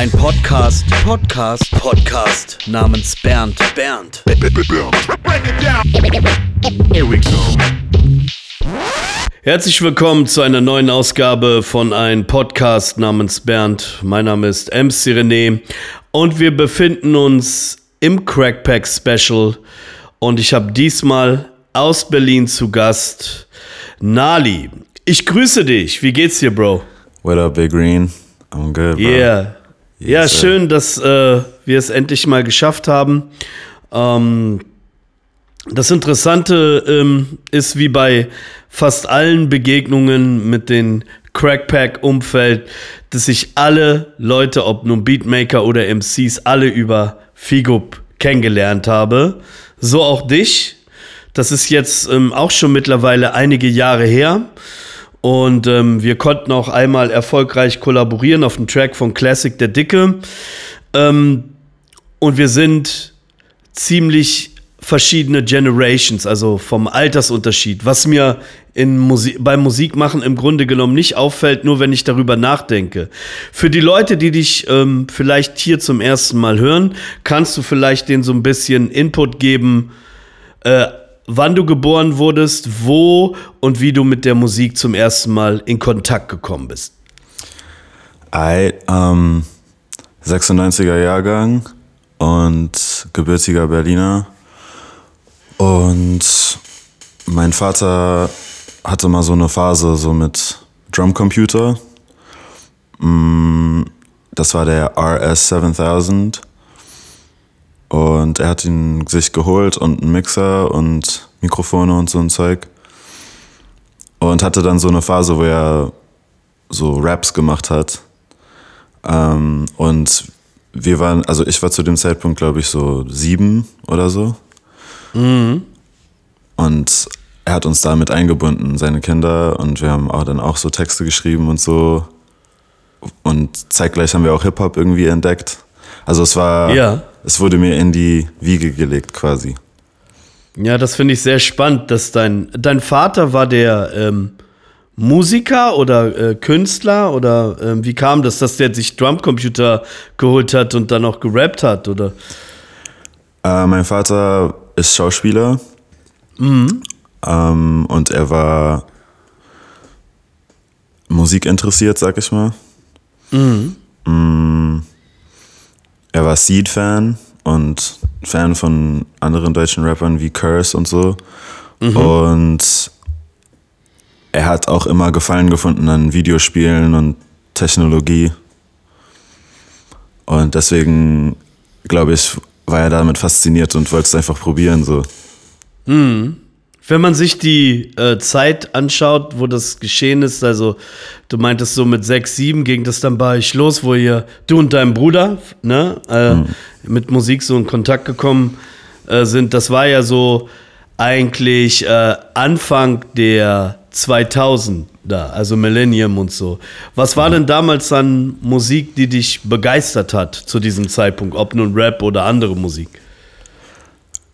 Ein Podcast, Podcast, Podcast namens Bernd, Bernd. Herzlich willkommen zu einer neuen Ausgabe von einem Podcast namens Bernd. Mein Name ist MC René und wir befinden uns im Crackpack Special und ich habe diesmal aus Berlin zu Gast Nali. Ich grüße dich. Wie geht's dir, Bro? What up, Big Green? I'm good, bro. Yeah. Ja, Yes, sir. schön, dass äh, wir es endlich mal geschafft haben. Ähm, das Interessante ähm, ist, wie bei fast allen Begegnungen mit den Crackpack-Umfeld, dass sich alle Leute, ob nun Beatmaker oder MCs, alle über Figup kennengelernt habe. So auch dich. Das ist jetzt ähm, auch schon mittlerweile einige Jahre her. Und ähm, wir konnten auch einmal erfolgreich kollaborieren auf dem Track von Classic der Dicke. Ähm, und wir sind ziemlich verschiedene Generations, also vom Altersunterschied, was mir in Musi beim Musikmachen im Grunde genommen nicht auffällt, nur wenn ich darüber nachdenke. Für die Leute, die dich ähm, vielleicht hier zum ersten Mal hören, kannst du vielleicht denen so ein bisschen Input geben, äh, wann du geboren wurdest, wo und wie du mit der Musik zum ersten Mal in Kontakt gekommen bist. I, ähm, 96er Jahrgang und gebürtiger Berliner. Und mein Vater hatte mal so eine Phase so mit Drumcomputer. Mm, Das war der RS 7000. Und er hat ihn sich geholt und einen Mixer und Mikrofone und so ein Zeug. Und hatte dann so eine Phase, wo er so Raps gemacht hat. Ähm, und wir waren, also ich war zu dem Zeitpunkt, glaube ich, so sieben oder so. Und er hat uns damit eingebunden, seine Kinder. Und wir haben auch dann auch so Texte geschrieben und so. Und zeitgleich haben wir auch Hip-Hop irgendwie entdeckt. Also es war, Ja. Es wurde mir in die Wiege gelegt quasi. Ja, das finde ich sehr spannend, dass dein, dein Vater war der ähm, Musiker oder äh, Künstler oder ähm, wie kam das, dass der sich Drumcomputer geholt hat und dann auch gerappt hat oder? Äh, mein Vater ist Schauspieler. Ähm, und er war musikinteressiert, sag ich mal. Mm, er war Seed-Fan und Fan von anderen deutschen Rappern wie Curse und so. Und er hat auch immer Gefallen gefunden an Videospielen und Technologie. Und deswegen, glaube ich, war er damit fasziniert und wollte es einfach probieren. So. Wenn man sich die äh, Zeit anschaut, wo das geschehen ist, also du meintest so mit sechs, sieben ging das dann bei euch los, wo ihr, du und dein Bruder, ne, äh, mit Musik so in Kontakt gekommen äh, sind. Das war ja so eigentlich äh, Anfang der 2000er, also Millennium und so. Was war denn damals an Musik, die dich begeistert hat zu diesem Zeitpunkt, ob nun Rap oder andere Musik?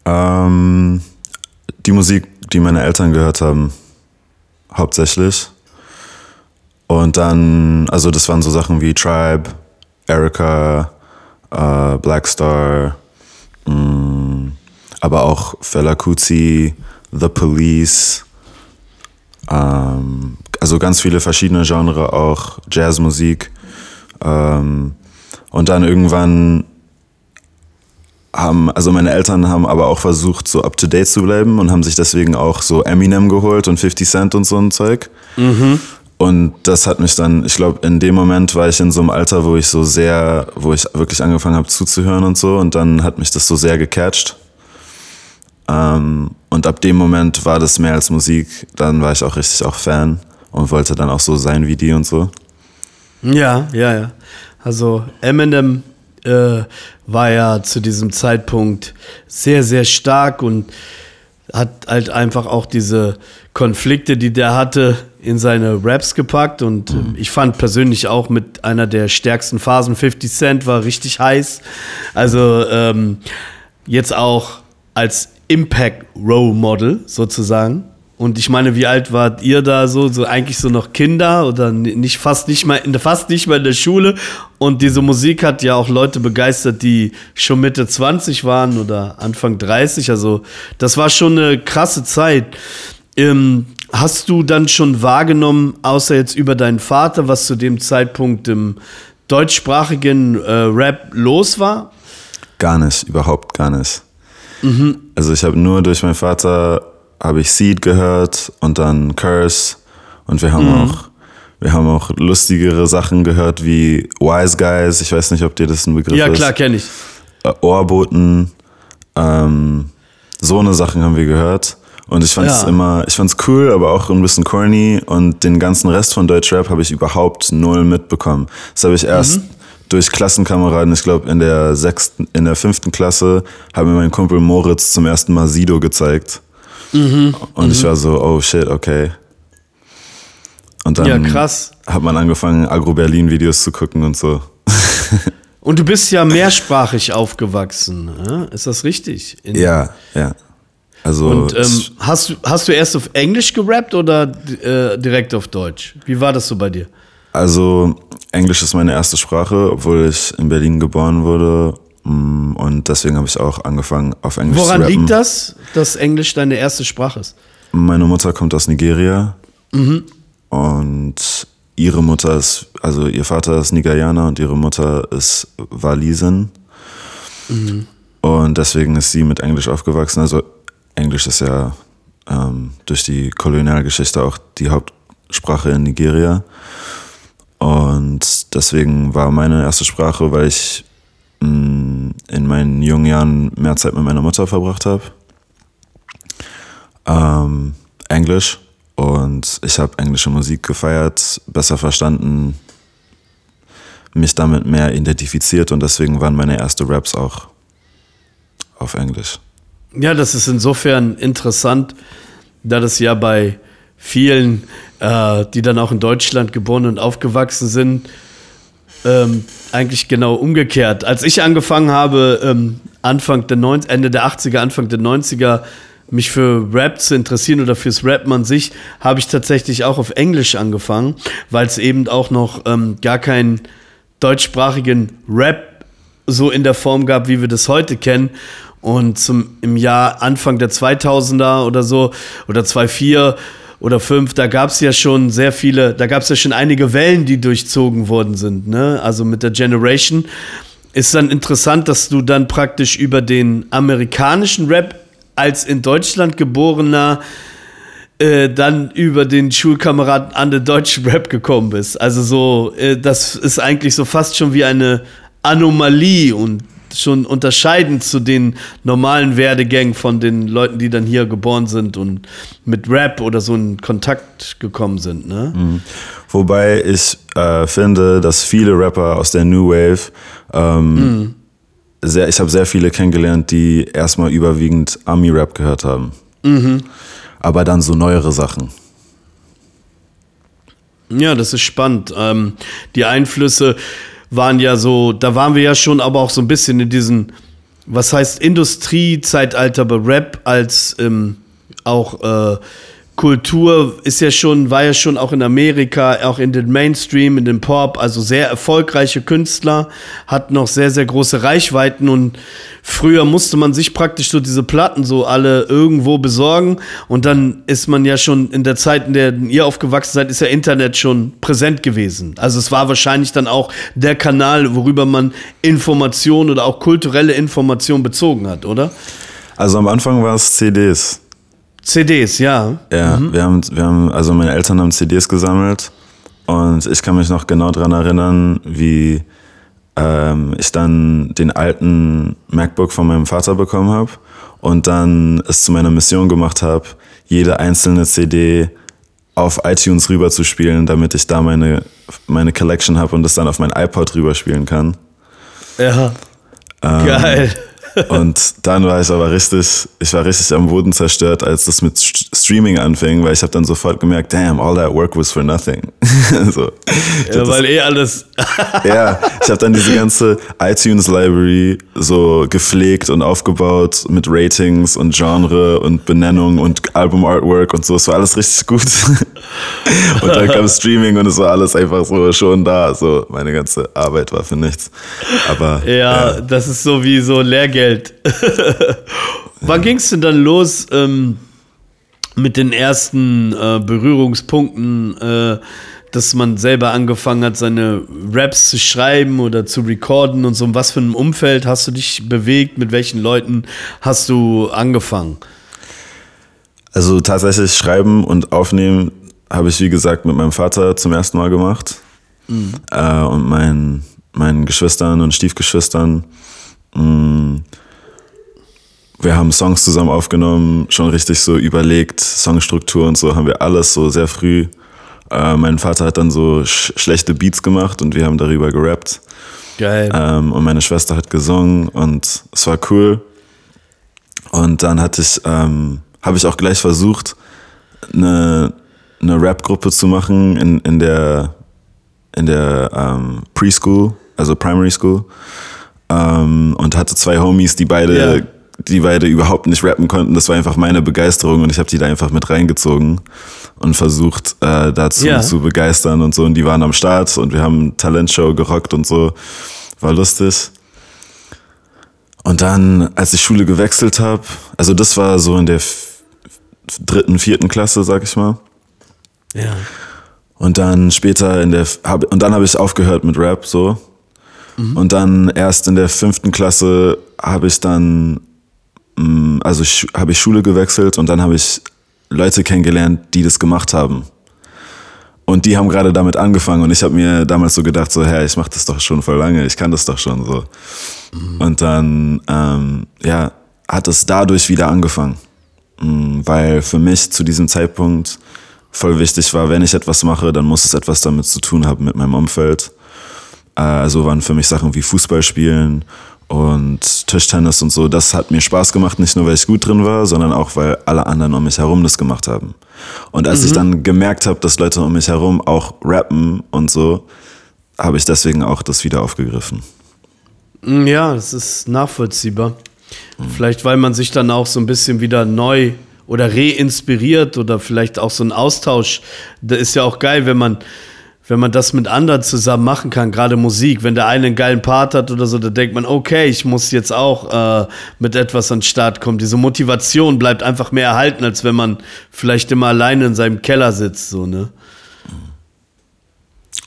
Ähm, die Musik, die meine Eltern gehört haben, hauptsächlich. Und dann, also das waren so Sachen wie Tribe, Erica, äh, Black Star, mh, aber auch Fela Kuti, The Police, ähm, also ganz viele verschiedene Genre, auch Jazzmusik. Ähm, und dann irgendwann haben, also meine Eltern haben aber auch versucht, so up to date zu bleiben und haben sich deswegen auch so Eminem geholt und 50 Cent und so ein Zeug. Und das hat mich dann, ich glaube, in dem Moment war ich in so einem Alter, wo ich so sehr, wo ich wirklich angefangen habe zuzuhören und so. Und dann hat mich das so sehr gecatcht. Ähm, und ab dem Moment war das mehr als Musik. Dann war ich auch richtig auch Fan und wollte dann auch so sein wie die und so. Ja, ja, ja. Also Eminem äh, war ja zu diesem Zeitpunkt sehr, sehr stark und hat halt einfach auch diese Konflikte, die der hatte, in seine Raps gepackt. Und äh, ich fand persönlich auch mit einer der stärksten Phasen 50 Cent war richtig heiß. Also ähm, jetzt auch als Impact Role Model sozusagen. Und ich meine, wie alt wart ihr da so? So eigentlich so noch Kinder oder nicht fast nicht mal in fast nicht mal in der Schule. Und diese Musik hat ja auch Leute begeistert, die schon Mitte 20 waren oder Anfang 30. Also das war schon eine krasse Zeit. Ähm, hast du dann schon wahrgenommen, außer jetzt über deinen Vater, was zu dem Zeitpunkt im deutschsprachigen äh, Rap los war? Gar nicht, überhaupt gar nicht. Mhm. Also ich habe nur durch meinen Vater habe ich Seed gehört und dann Curse und wir haben mhm. auch wir haben auch lustigere Sachen gehört wie Wise Guys. Ich weiß nicht, ob dir das ein Begriff ja, ist. Ja klar, kenne ich. Äh, Ohrboten. Ähm, so eine Sachen haben wir gehört. Und ich fand es ja. immer, ich fand's cool, aber auch ein bisschen corny. Und den ganzen Rest von Deutschrap habe ich überhaupt null mitbekommen. Das habe ich erst mhm. durch Klassenkameraden, ich glaube in der sechsten, in der fünften Klasse, hat mir mein Kumpel Moritz zum ersten Mal Sido gezeigt. Mhm. Und mhm. ich war so, oh shit, okay. Und dann ja, krass. hat man angefangen, Agro-Berlin-Videos zu gucken und so. und du bist ja mehrsprachig aufgewachsen, ne? ist das richtig? In ja, ja. Also und ähm, hast, du, hast du erst auf Englisch gerappt oder äh, direkt auf Deutsch? Wie war das so bei dir? Also Englisch ist meine erste Sprache, obwohl ich in Berlin geboren wurde und deswegen habe ich auch angefangen, auf Englisch Woran zu rappen. Woran liegt das, dass Englisch deine erste Sprache ist? Meine Mutter kommt aus Nigeria. Mhm. Und ihre Mutter ist, also ihr Vater ist Nigerianer und ihre Mutter ist Walisin. Mhm. Und deswegen ist sie mit Englisch aufgewachsen. Also Englisch ist ja ähm, durch die Kolonialgeschichte auch die Hauptsprache in Nigeria. Und deswegen war meine erste Sprache, weil ich Mm, in meinen jungen Jahren mehr Zeit mit meiner Mutter verbracht habe. Ähm, Englisch und ich habe englische Musik gefeiert, besser verstanden, mich damit mehr identifiziert und deswegen waren meine ersten Raps auch auf Englisch. Ja, das ist insofern interessant, da das ja bei vielen, äh, die dann auch in Deutschland geboren und aufgewachsen sind, ähm, eigentlich genau umgekehrt. Als ich angefangen habe, ähm, Anfang der 90, Ende der 80er, Anfang der 90er, mich für Rap zu interessieren oder fürs Rappen an sich, habe ich tatsächlich auch auf Englisch angefangen, weil es eben auch noch ähm, gar keinen deutschsprachigen Rap so in der Form gab, wie wir das heute kennen. Und zum, im Jahr Anfang der 2000er oder so, oder 2004, oder fünf, da gab es ja schon sehr viele, da gab es ja schon einige Wellen, die durchzogen worden sind. Ne? Also mit der Generation ist dann interessant, dass du dann praktisch über den amerikanischen Rap als in Deutschland geborener äh, dann über den Schulkameraden an den deutschen Rap gekommen bist. Also so, äh, das ist eigentlich so fast schon wie eine Anomalie und schon unterscheidend zu den normalen Werdegängen von den Leuten, die dann hier geboren sind und mit Rap oder so in Kontakt gekommen sind. Ne? Mhm. Wobei ich äh, finde, dass viele Rapper aus der New Wave ähm, mhm. sehr, ich habe sehr viele kennengelernt, die erstmal überwiegend Ami-Rap gehört haben. Mhm. Aber dann so neuere Sachen. Ja, das ist spannend. Ähm, die Einflüsse waren ja so, da waren wir ja schon aber auch so ein bisschen in diesen, was heißt Industriezeitalter bei Rap als ähm, auch äh, Kultur ist ja schon, war ja schon auch in Amerika, auch in den Mainstream, in den Pop, also sehr erfolgreiche Künstler, hat noch sehr, sehr große Reichweiten und früher musste man sich praktisch so diese Platten so alle irgendwo besorgen und dann ist man ja schon in der Zeit, in der ihr aufgewachsen seid, ist ja Internet schon präsent gewesen. Also es war wahrscheinlich dann auch der Kanal, worüber man Informationen oder auch kulturelle Informationen bezogen hat, oder? Also am Anfang war es CDs. CDs, ja. Ja, mhm. wir, haben, wir haben, also meine Eltern haben CDs gesammelt und ich kann mich noch genau daran erinnern, wie ähm, ich dann den alten MacBook von meinem Vater bekommen habe und dann es zu meiner Mission gemacht habe, jede einzelne CD auf iTunes rüber zu spielen, damit ich da meine, meine Collection habe und das dann auf mein iPod rüber spielen kann. Ja. Ähm, Geil. Und dann war ich aber richtig, ich war richtig am Boden zerstört, als das mit Streaming anfing, weil ich habe dann sofort gemerkt, damn, all that work was for nothing. so, ja, weil das, eh alles. ja, ich habe dann diese ganze iTunes Library so gepflegt und aufgebaut mit Ratings und Genre und Benennung und Album Artwork und so. Es war alles richtig gut. und dann kam Streaming und es war alles einfach so schon da. So meine ganze Arbeit war für nichts. Aber ja, ja. das ist so wie so Lehrgeld. Wann ging es denn dann los ähm, mit den ersten äh, Berührungspunkten, äh, dass man selber angefangen hat, seine Raps zu schreiben oder zu recorden und so? In was für einem Umfeld hast du dich bewegt? Mit welchen Leuten hast du angefangen? Also tatsächlich schreiben und aufnehmen habe ich, wie gesagt, mit meinem Vater zum ersten Mal gemacht. Mhm. Äh, und meinen, meinen Geschwistern und Stiefgeschwistern. Mhm. Wir haben Songs zusammen aufgenommen, schon richtig so überlegt, Songstruktur und so haben wir alles so sehr früh. Äh, mein Vater hat dann so sch schlechte Beats gemacht und wir haben darüber gerappt. Geil. Ähm, und meine Schwester hat gesungen und es war cool. Und dann hatte ich, ähm, habe ich auch gleich versucht, eine, eine Rap-Gruppe zu machen in, in der in der ähm, Preschool, also Primary School, ähm, und hatte zwei Homies, die beide, yeah. die beide überhaupt nicht rappen konnten. Das war einfach meine Begeisterung und ich habe die da einfach mit reingezogen und versucht äh, dazu yeah. zu begeistern und so. Und die waren am Start und wir haben Talentshow gerockt und so. War lustig. Und dann, als ich Schule gewechselt habe, also das war so in der dritten, vierten Klasse, sag ich mal. Ja. Und dann später in der, hab, und dann habe ich aufgehört mit Rap so. Mhm. Und dann erst in der fünften Klasse habe ich dann, mm, also habe ich Schule gewechselt und dann habe ich Leute kennengelernt, die das gemacht haben. Und die haben gerade damit angefangen und ich habe mir damals so gedacht, so, hä, ich mache das doch schon voll lange, ich kann das doch schon so. Mhm. Und dann, ähm, ja, hat es dadurch wieder angefangen. Mm, weil für mich zu diesem Zeitpunkt voll wichtig war, wenn ich etwas mache, dann muss es etwas damit zu tun haben mit meinem Umfeld. Also waren für mich Sachen wie Fußball spielen und Tischtennis und so. Das hat mir Spaß gemacht, nicht nur weil ich gut drin war, sondern auch weil alle anderen um mich herum das gemacht haben. Und als mhm. ich dann gemerkt habe, dass Leute um mich herum auch rappen und so, habe ich deswegen auch das wieder aufgegriffen. Mm, ja, das ist nachvollziehbar. Mhm. Vielleicht, weil man sich dann auch so ein bisschen wieder neu oder reinspiriert oder vielleicht auch so ein Austausch. Da ist ja auch geil, wenn man, wenn man das mit anderen zusammen machen kann, gerade Musik. Wenn der eine einen geilen Part hat oder so, da denkt man, okay, ich muss jetzt auch äh, mit etwas an den Start kommen. Diese Motivation bleibt einfach mehr erhalten, als wenn man vielleicht immer alleine in seinem Keller sitzt, so, ne?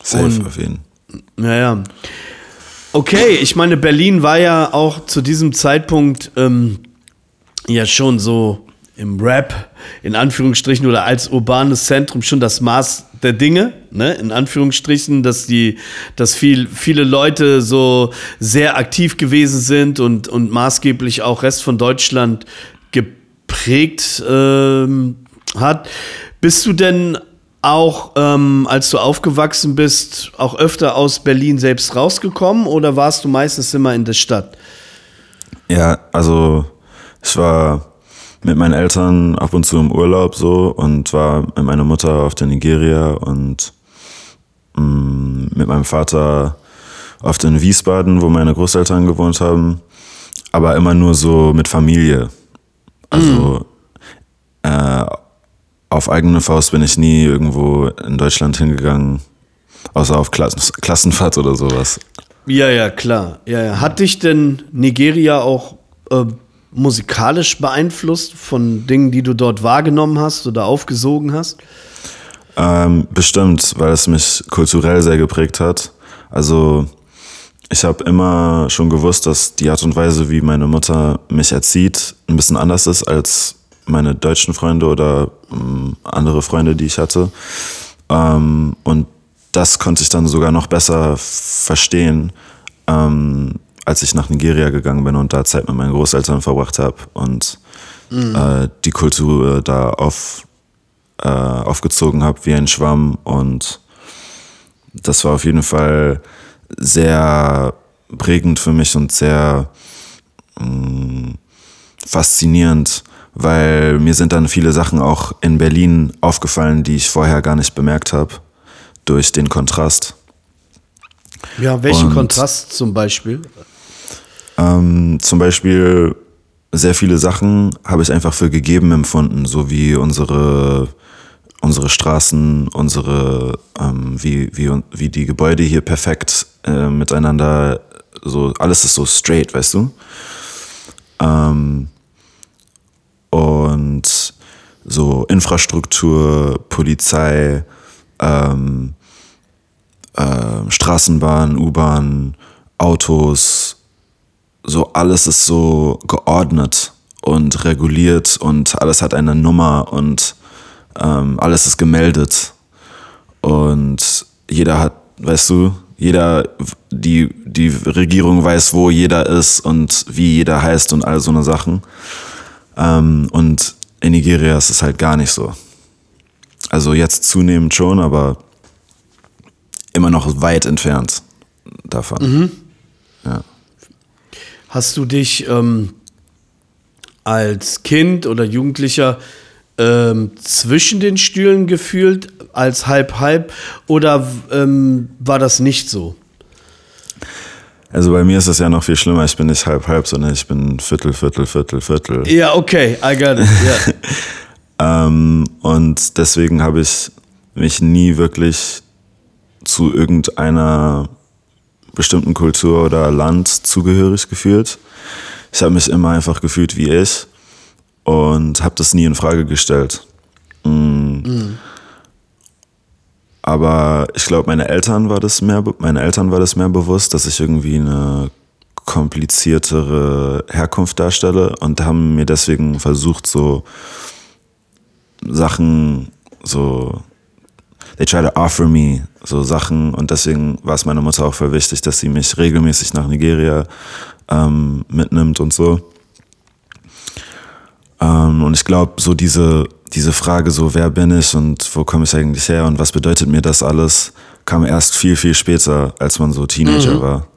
Safe Und, auf jeden Fall. Naja. Okay, ich meine, Berlin war ja auch zu diesem Zeitpunkt ähm, ja schon so im Rap, in Anführungsstrichen, oder als urbanes Zentrum schon das Maß der Dinge, ne, in Anführungsstrichen, dass die, dass viel, viele Leute so sehr aktiv gewesen sind und, und maßgeblich auch Rest von Deutschland geprägt ähm, hat. Bist du denn auch, ähm, als du aufgewachsen bist, auch öfter aus Berlin selbst rausgekommen oder warst du meistens immer in der Stadt? Ja, also ich war mit meinen Eltern ab und zu im Urlaub so und war mit meiner Mutter auf der Nigeria und mh, mm, mit meinem Vater auf den Wiesbaden, wo meine Großeltern gewohnt haben, aber immer nur so mit Familie. Also mm. äh, auf eigene Faust bin ich nie irgendwo in Deutschland hingegangen, außer auf Klass Klassenfahrt oder sowas. Ja, ja, klar. Ja, ja. Hat dich denn Nigeria auch äh, musikalisch beeinflusst von Dingen, die du dort wahrgenommen hast oder aufgesogen hast? Ähm, bestimmt, weil es mich kulturell sehr geprägt hat. Also ich habe immer schon gewusst, dass die Art und Weise, wie meine Mutter mich erzieht, ein bisschen anders ist als meine deutschen Freunde oder ähm, andere Freunde, die ich hatte. Ähm, und das konnte ich dann sogar noch besser verstehen, ähm, als ich nach Nigeria gegangen bin und da Zeit mit meinen Großeltern verbracht habe und mhm. äh, die Kultur da auf, äh, aufgezogen habe wie ein Schwamm. Und das war auf jeden Fall sehr prägend für mich und sehr mh, mm, faszinierend, weil mir sind dann viele Sachen auch in Berlin aufgefallen, die ich vorher gar nicht bemerkt habe, durch den Kontrast. Ja, welchen Und, Kontrast zum Beispiel? Ähm, zum Beispiel sehr viele Sachen habe ich einfach für gegeben empfunden, so wie unsere, unsere Straßen, unsere, ähm, wie, wie, wie die Gebäude hier perfekt äh, miteinander, so alles ist so straight, weißt du? Ähm, und so Infrastruktur, Polizei, ähm, äh, Straßenbahn, U-Bahn, Autos, so alles ist so geordnet und reguliert und alles hat eine Nummer und ähm, alles ist gemeldet und jeder hat, weißt du, jeder, die, die Regierung weiß, wo jeder ist und wie jeder heißt und all so eine Sachen. Ähm, und in Nigeria ist es halt gar nicht so. Also jetzt zunehmend schon, aber immer noch weit entfernt davon. Mhm. Ja. Hast du dich ähm, als Kind oder Jugendlicher ähm, zwischen den Stühlen gefühlt, als halb-halb, oder ähm, war das nicht so? Also bei mir ist es ja noch viel schlimmer. Ich bin nicht halb-halb, sondern ich bin Viertel, Viertel, Viertel, Viertel. Ja, okay, I got it. Yeah. ähm, und deswegen habe ich mich nie wirklich zu irgendeiner bestimmten Kultur oder Land zugehörig gefühlt. Ich habe mich immer einfach gefühlt wie ich und habe das nie in Frage gestellt. Mhm. Mhm. Aber ich glaube, meine Eltern war das mehr, meine Eltern war das mehr bewusst, dass ich irgendwie eine kompliziertere Herkunft darstelle und haben mir deswegen versucht, so Sachen, so they try to offer me so Sachen und deswegen war es meiner Mutter auch voll wichtig, dass sie mich regelmäßig nach Nigeria ähm, mitnimmt und so. Ähm, und ich glaube, so diese, diese Frage, so wer bin ich und wo komme ich eigentlich her und was bedeutet mir das alles, kam erst viel, viel später, als man so Teenager mhm. war.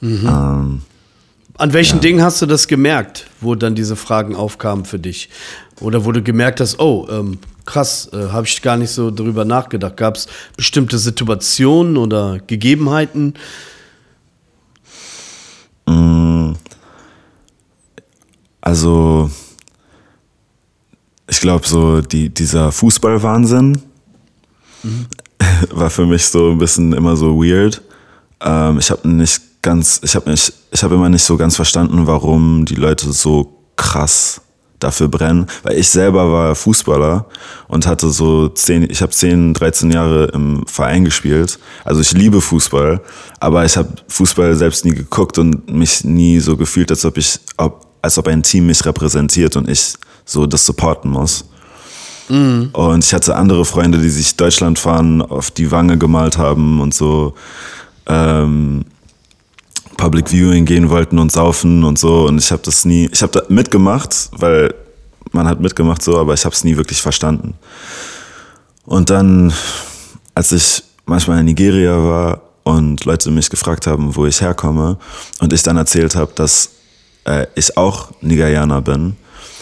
Mhm. Ähm, An welchen ja. Dingen hast du das gemerkt, wo dann diese Fragen aufkamen für dich? Oder wo du gemerkt hast, oh, ähm, krass, äh, habe ich gar nicht so darüber nachgedacht. Gab es bestimmte Situationen oder Gegebenheiten? Mm. Also, ich glaube, so die, dieser Fußballwahnsinn mhm. war für mich so ein bisschen immer so weird. Ähm, ich habe nicht ganz, ich habe mich, ich habe immer nicht so ganz verstanden, warum die Leute so krass dafür brennen, weil ich selber war Fußballer und hatte so zehn, ich habe zehn, 13 Jahre im Verein gespielt. Also ich liebe Fußball, aber ich habe Fußball selbst nie geguckt und mich nie so gefühlt, als ob ich, als ob ein Team mich repräsentiert und ich so das supporten muss. Mhm. Und ich hatte andere Freunde, die sich Deutschland fahren auf die Wange gemalt haben und so. Ähm, Public Viewing gehen wollten und saufen und so. Und ich habe das nie, ich habe da mitgemacht, weil man hat mitgemacht so, aber ich habe es nie wirklich verstanden. Und dann, als ich manchmal in Nigeria war und Leute mich gefragt haben, wo ich herkomme, und ich dann erzählt habe, dass äh, ich auch Nigerianer bin,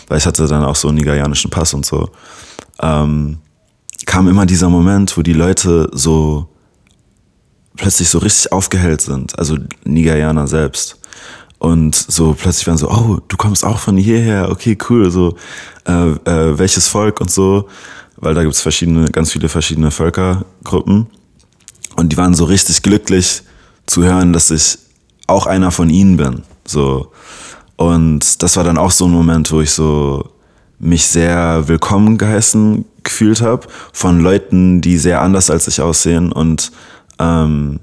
weil ich hatte dann auch so einen nigerianischen Pass und so, ähm, kam immer dieser Moment, wo die Leute so plötzlich so richtig aufgehellt sind, also Nigerianer selbst. Und so plötzlich waren so, oh, du kommst auch von hierher, okay, cool, so, äh, äh, welches Volk und so, weil da gibt's verschiedene, ganz viele verschiedene Völkergruppen. Und die waren so richtig glücklich zu hören, dass ich auch einer von ihnen bin. So. Und das war dann auch so ein Moment, wo ich so mich sehr willkommen geheißen gefühlt habe von Leuten, die sehr anders als ich aussehen und ähm,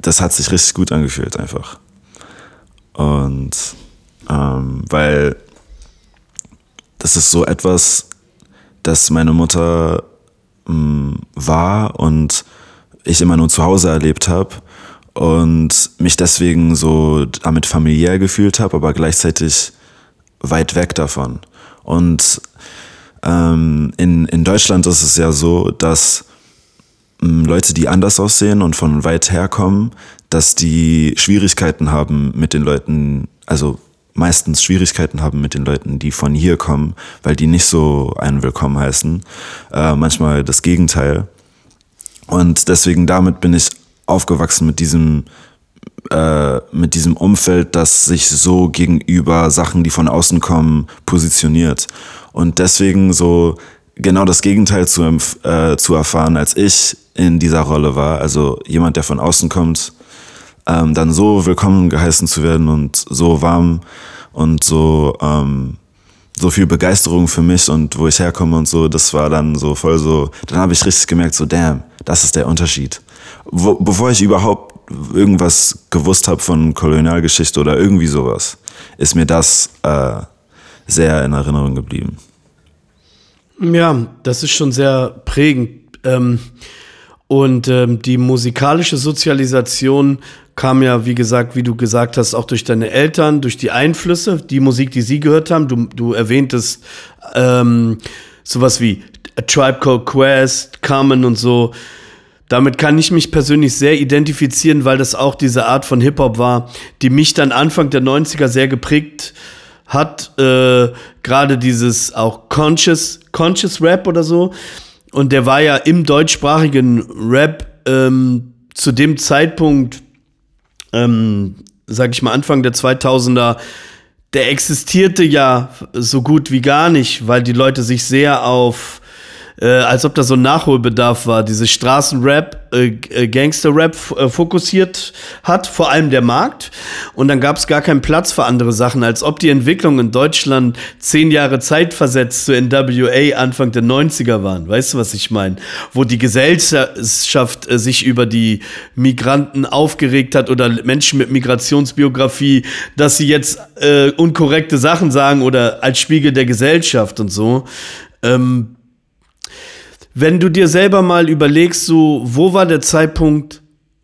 das hat sich richtig gut angefühlt einfach. Und ähm, weil das ist so etwas, das meine Mutter ähm, war und ich immer nur zu Hause erlebt habe und mich deswegen so damit familiär gefühlt habe, aber gleichzeitig weit weg davon. Und ähm, in, in Deutschland ist es ja so, dass Leute, die anders aussehen und von weit her kommen, dass die Schwierigkeiten haben mit den Leuten, also meistens Schwierigkeiten haben mit den Leuten, die von hier kommen, weil die nicht so einen willkommen heißen. Äh, manchmal das Gegenteil. Und deswegen damit bin ich aufgewachsen mit diesem äh, mit diesem Umfeld, das sich so gegenüber Sachen, die von außen kommen, positioniert. Und deswegen so genau das Gegenteil zu, äh, zu erfahren, als ich in dieser Rolle war. Also jemand, der von außen kommt, ähm, dann so willkommen geheißen zu werden und so warm und so, ähm, so viel Begeisterung für mich und wo ich herkomme und so, das war dann so voll so, dann habe ich richtig gemerkt, so damn, das ist der Unterschied. Wo, bevor ich überhaupt irgendwas gewusst habe von Kolonialgeschichte oder irgendwie sowas, ist mir das äh, sehr in Erinnerung geblieben. Ja, das ist schon sehr prägend. Ähm, und ähm, die musikalische Sozialisation kam ja, wie gesagt, wie du gesagt hast, auch durch deine Eltern, durch die Einflüsse, die Musik, die sie gehört haben. Du, du erwähntest ähm, sowas wie A Tribe Called Quest, Carmen und so. Damit kann ich mich persönlich sehr identifizieren, weil das auch diese Art von Hip-Hop war, die mich dann Anfang der 90er sehr geprägt hat. Äh, Gerade dieses auch Conscious, Conscious Rap oder so. Und der war ja im deutschsprachigen Rap ähm, zu dem Zeitpunkt ähm, sag ich mal, Anfang der 2000er, der existierte ja so gut wie gar nicht, weil die Leute sich sehr auf äh, als ob da so ein Nachholbedarf war, diese Straßenrap, äh, äh Gangsterrap äh, fokussiert hat, vor allem der Markt. Und dann gab es gar keinen Platz für andere Sachen, als ob die Entwicklung in Deutschland zehn Jahre Zeit versetzt zur NWA Anfang der 90er waren. Weißt du, was ich meine? Wo die Gesellschaft äh, sich über die Migranten aufgeregt hat oder Menschen mit Migrationsbiografie, dass sie jetzt äh, unkorrekte Sachen sagen oder als Spiegel der Gesellschaft und so. Ähm, wenn du dir selber mal überlegst, so, wo war der Zeitpunkt,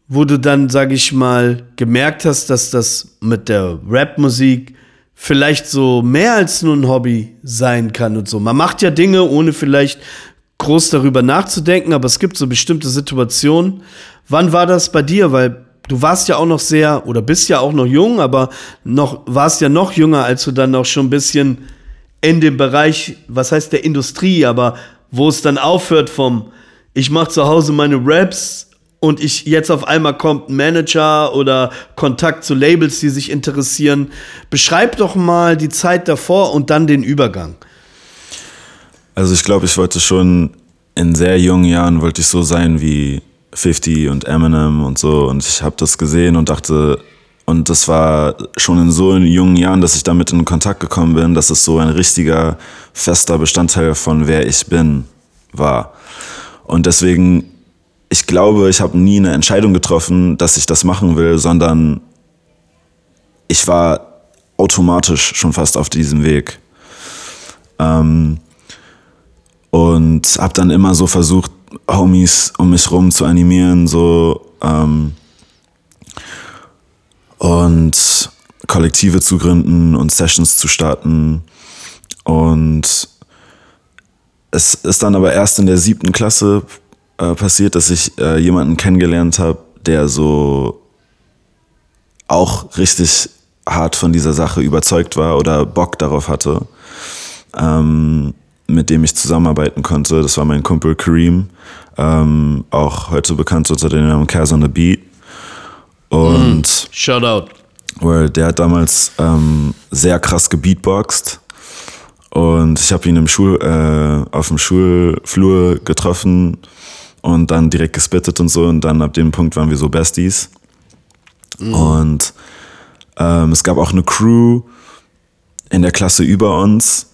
wo du dann, sag ich mal, gemerkt hast, dass das mit der Rapmusik vielleicht so mehr als nur ein Hobby sein kann und so. Man macht ja Dinge, ohne vielleicht groß darüber nachzudenken, aber es gibt so bestimmte Situationen. Wann war das bei dir? Weil du warst ja auch noch sehr, oder bist ja auch noch jung, aber noch, warst ja noch jünger, als du dann auch schon ein bisschen in dem Bereich, was heißt der Industrie, aber wo es dann aufhört vom, ich mache zu Hause meine Raps und ich jetzt auf einmal kommt ein Manager oder Kontakt zu Labels, die sich interessieren. Beschreib doch mal die Zeit davor und dann den Übergang. Also ich glaube, ich wollte schon in sehr jungen Jahren wollte ich so sein wie 50 und Eminem und so und ich habe das gesehen und dachte und das war schon in so jungen Jahren, dass ich damit in Kontakt gekommen bin, dass es so ein richtiger fester Bestandteil von wer ich bin war. Und deswegen, ich glaube, ich habe nie eine Entscheidung getroffen, dass ich das machen will, sondern ich war automatisch schon fast auf diesem Weg. Ähm, und habe dann immer so versucht, Homies um mich rum zu animieren, so ähm, und Kollektive zu gründen und Sessions zu starten. Und es ist dann aber erst in der siebten Klasse äh, passiert, dass ich äh, jemanden kennengelernt habe, der so auch richtig hart von dieser Sache überzeugt war oder Bock darauf hatte, ähm, mit dem ich zusammenarbeiten konnte. Das war mein Kumpel Kareem, ähm, auch heute bekannt unter dem Namen Cares on the Beat. Und mm, Shout out. Well, der hat damals ähm, sehr krass gebeatboxt. Und ich habe ihn im Schul, äh, auf dem Schulflur getroffen und dann direkt gespittet und so. Und dann ab dem Punkt waren wir so Besties. Mm. Und ähm, es gab auch eine Crew in der Klasse über uns,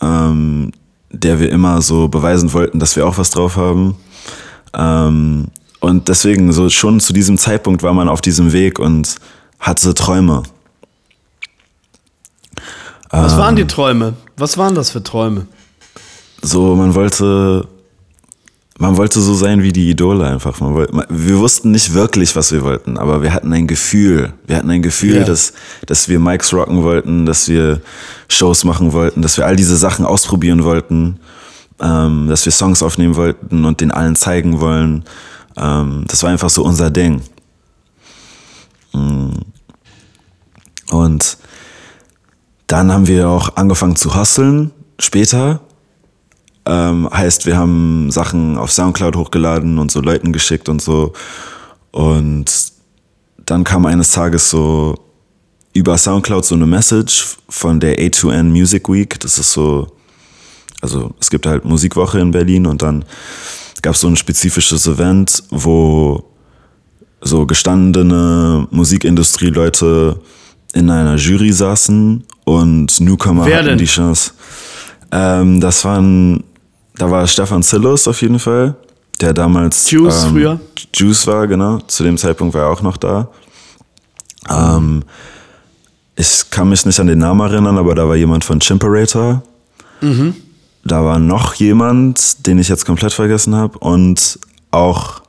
ähm, der wir immer so beweisen wollten, dass wir auch was drauf haben. Ähm, und deswegen, so schon zu diesem Zeitpunkt war man auf diesem Weg und hatte Träume. Was ähm, waren die Träume? Was waren das für Träume? So, man wollte, man wollte so sein wie die Idole einfach. Man wollte, wir wussten nicht wirklich, was wir wollten, aber wir hatten ein Gefühl. Wir hatten ein Gefühl, ja. dass, dass wir Mics rocken wollten, dass wir Shows machen wollten, dass wir all diese Sachen ausprobieren wollten, ähm, dass wir Songs aufnehmen wollten und den allen zeigen wollen. Ähm, das war einfach so unser Ding. Mm. Und dann haben wir auch angefangen zu hustlen später. Ähm, heißt, wir haben Sachen auf Soundcloud hochgeladen und so Leuten geschickt und so. Und dann kam eines Tages so über Soundcloud so eine Message von der A2N Music Week. Das ist so, also es gibt halt Musikwoche in Berlin und dann gab es so ein spezifisches Event, wo so gestandene Musikindustrie-Leute in einer Jury saßen und Newcomer Wer hatten denn? die Chance. Ähm, das waren, da war Stefan Zillus auf jeden Fall, der damals Juice ähm, früher? Juice war, genau. Zu dem Zeitpunkt war er auch noch da. Ähm, ich kann mich nicht an den Namen erinnern, aber da war jemand von Chimperator. Da war noch jemand, den ich jetzt komplett vergessen habe. Und auch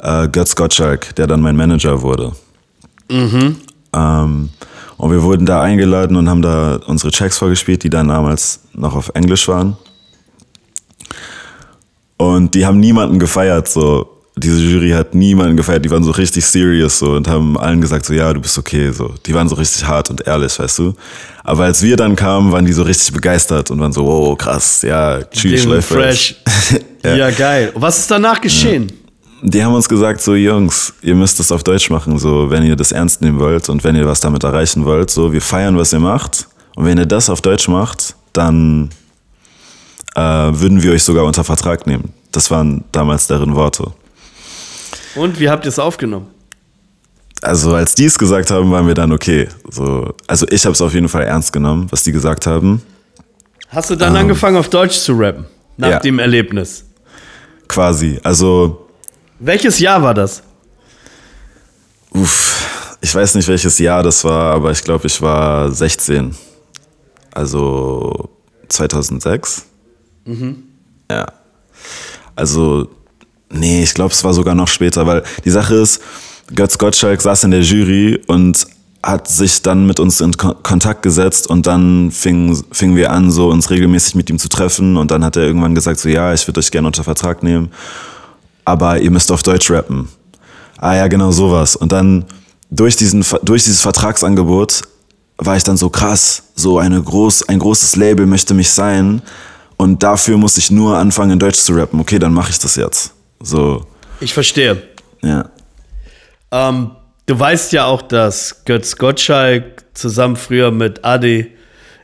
äh, Götz Gottschalk, der dann mein Manager wurde. Ähm, und wir wurden da eingeladen und haben da unsere Checks vorgespielt, die dann damals noch auf Englisch waren. Und die haben niemanden gefeiert, so. Diese Jury hat niemanden gefeiert, die waren so richtig serious so und haben allen gesagt, so ja, du bist okay, so. Die waren so richtig hart und ehrlich, weißt du. Aber als wir dann kamen, waren die so richtig begeistert und waren so, wow, krass, ja, tschüss, läuft fresh. ja. geil. Was ist danach geschehen? Die haben uns gesagt, so Jungs, ihr müsst das auf Deutsch machen, so wenn ihr das ernst nehmen wollt und wenn ihr was damit erreichen wollt, so wir feiern, was ihr macht und wenn ihr das auf Deutsch macht, dann äh, würden wir euch sogar unter Vertrag nehmen. Das waren damals deren Worte. Und wie habt ihr es aufgenommen? Also als die es gesagt haben, waren wir dann okay. So, also ich habe es auf jeden Fall ernst genommen, was die gesagt haben. Hast du dann angefangen, auf Deutsch zu rappen? Nach Ähm. ja. dem Erlebnis? Quasi. Also, Welches Jahr war das? uff, ich weiß nicht welches Jahr das war, aber ich glaube, ich war 16. Also 2006. Ja. Also, nee, ich glaube, es war sogar noch später, weil die Sache ist, Götz Gottschalk saß in der Jury und hat sich dann mit uns in Kon Kontakt gesetzt und dann fingen fingen wir an, so uns regelmäßig mit ihm zu treffen und dann hat er irgendwann gesagt, so ja, ich würde euch gerne unter Vertrag nehmen, aber ihr müsst auf Deutsch rappen. Ah ja, genau sowas. Und dann durch, diesen, durch dieses Vertragsangebot war ich dann so krass, so eine groß, ein großes Label möchte mich sein und dafür muss ich nur anfangen in Deutsch zu rappen. Okay, dann mache ich das jetzt. So, Ich verstehe. ja. Ähm, du weißt ja auch, dass Götz Gottschalk zusammen früher mit Adi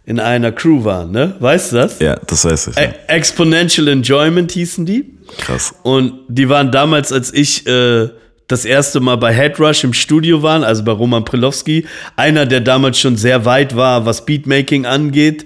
in einer Crew war, ne? Weißt du das? Ja, das weiß ich. E Exponential Enjoyment hießen die. Krass. Und die waren damals, als ich äh, das erste Mal bei Headrush im Studio waren, also bei Roman Prilowski, einer, der damals schon sehr weit war, was Beatmaking angeht.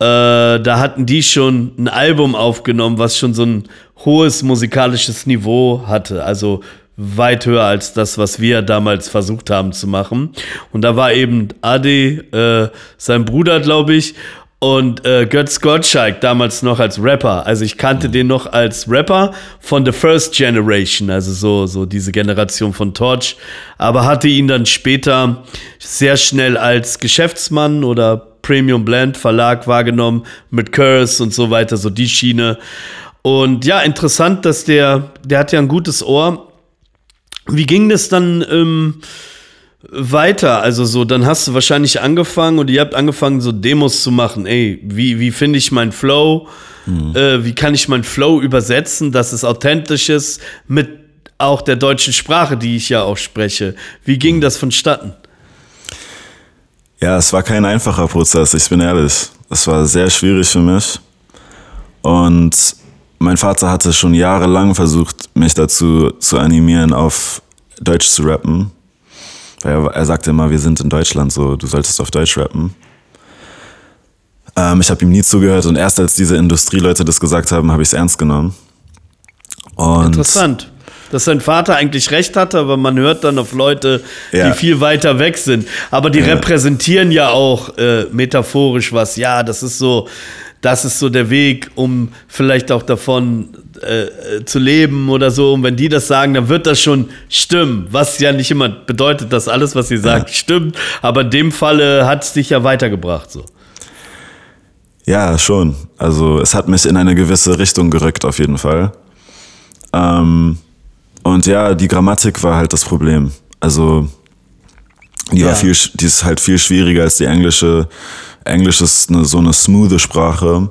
Äh, da hatten die schon ein Album aufgenommen, was schon so ein hohes musikalisches Niveau hatte. Also weit höher als das, was wir damals versucht haben zu machen. Und da war eben Adi, äh, sein Bruder, glaube ich, und äh, Götz Gottschalk damals noch als Rapper. Also ich kannte den noch als Rapper von The First Generation, also so, so diese Generation von Torch, aber hatte ihn dann später sehr schnell als Geschäftsmann oder Premium Blend Verlag wahrgenommen mit Curse und so weiter, so die Schiene. Und ja, interessant, dass der, der hat ja ein gutes Ohr. Wie ging das dann ähm, weiter? Also so, dann hast du wahrscheinlich angefangen und ihr habt angefangen, so Demos zu machen. Ey, wie, wie finde ich meinen Flow? Äh, wie kann ich meinen Flow übersetzen, dass es authentisch ist mit auch der deutschen Sprache, die ich ja auch spreche? Wie ging das vonstatten? Ja, es war kein einfacher Prozess, ich bin ehrlich. Es war sehr schwierig für mich. Und mein Vater hatte schon jahrelang versucht, mich dazu zu animieren, auf Deutsch zu rappen. Weil er, er sagte immer, wir sind in Deutschland, so, du solltest auf Deutsch rappen. Ähm, ich habe ihm nie zugehört und erst als diese Industrieleute das gesagt haben, habe ich es ernst genommen. Und Interessant. Dass sein Vater eigentlich recht hatte, aber man hört dann auf Leute, Ja. die viel weiter weg sind. Aber die repräsentieren ja auch äh, metaphorisch was. Ja, das ist so, das ist so der Weg, um vielleicht auch davon äh, zu leben oder so. Und wenn die das sagen, dann wird das schon stimmen. Was ja nicht immer bedeutet, dass alles, was sie sagt, stimmt. Aber in dem Falle hat es dich ja weitergebracht. So. Ja, schon. Also es hat mich in eine gewisse Richtung gerückt, auf jeden Fall. Ähm, und ja, die Grammatik war halt das Problem. Also die Ja. war viel, die ist halt viel schwieriger als die englische. Englisch ist eine, so eine smooth Sprache,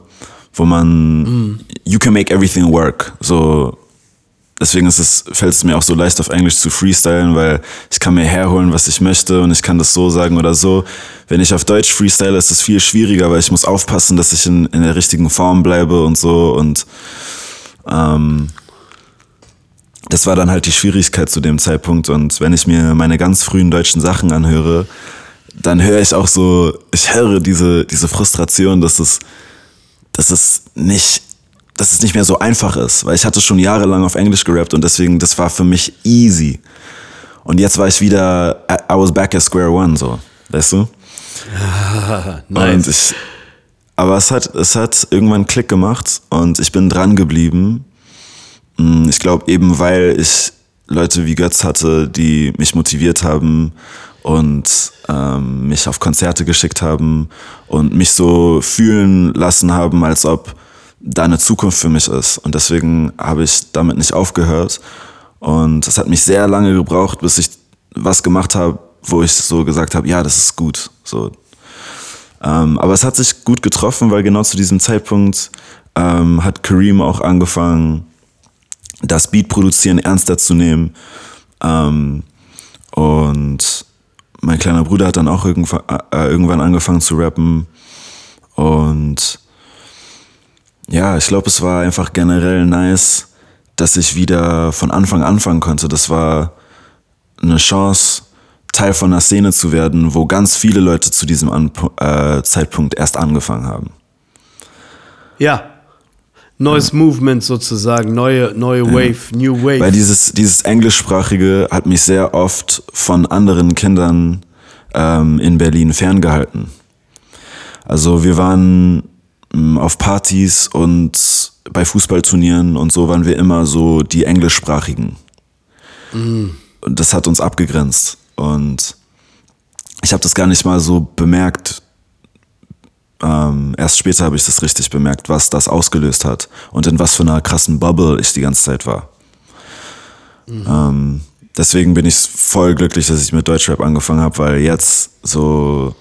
wo man, mm. you can make everything work. So, deswegen ist es, fällt es mir auch so leicht auf Englisch zu freestylen, weil ich kann mir herholen, was ich möchte und ich kann das so sagen oder so. Wenn ich auf Deutsch freestyle, ist es viel schwieriger, weil ich muss aufpassen, dass ich in, in der richtigen Form bleibe und so und ähm, das war dann halt die Schwierigkeit zu dem Zeitpunkt und wenn ich mir meine ganz frühen deutschen Sachen anhöre, dann höre ich auch so, ich höre diese, diese Frustration, dass es, dass es nicht dass es nicht mehr so einfach ist, weil ich hatte schon jahrelang auf Englisch gerappt und deswegen, das war für mich easy. Und jetzt war ich wieder, I was back at square one, so, weißt du? Ah, nice. Ich, aber es hat, es hat irgendwann einen Klick gemacht und ich bin dran geblieben. Mm, ich glaube eben, weil ich Leute wie Götz hatte, die mich motiviert haben und ähm, mich auf Konzerte geschickt haben und mich so fühlen lassen haben, als ob da eine Zukunft für mich ist. Und deswegen habe ich damit nicht aufgehört. Und es hat mich sehr lange gebraucht, bis ich was gemacht habe, wo ich so gesagt habe, ja, das ist gut. So. Ähm, aber es hat sich gut getroffen, weil genau zu diesem Zeitpunkt ähm, hat Kareem auch angefangen, das Beat produzieren ernster zu nehmen. Ähm, und mein kleiner Bruder hat dann auch irgendwann, äh, irgendwann angefangen zu rappen. Und ja, ich glaube, es war einfach generell nice, dass ich wieder von Anfang anfangen konnte. Das war eine Chance, Teil von einer Szene zu werden, wo ganz viele Leute zu diesem An äh, Zeitpunkt erst angefangen haben. Ja. Neues ja. Movement sozusagen, neue, neue ja. Wave, New Wave. Weil dieses, dieses Englischsprachige hat mich sehr oft von anderen Kindern ähm, in Berlin ferngehalten. Also wir waren ähm, auf Partys und bei Fußballturnieren und so waren wir immer so die englischsprachigen. Mhm. Und das hat uns abgegrenzt. Und ich habe das gar nicht mal so bemerkt. Ähm, erst später habe ich das richtig bemerkt, was das ausgelöst hat und in was für einer krassen Bubble ich die ganze Zeit war. Mhm. Ähm, deswegen bin ich voll glücklich, dass ich mit Deutschrap angefangen habe, weil jetzt so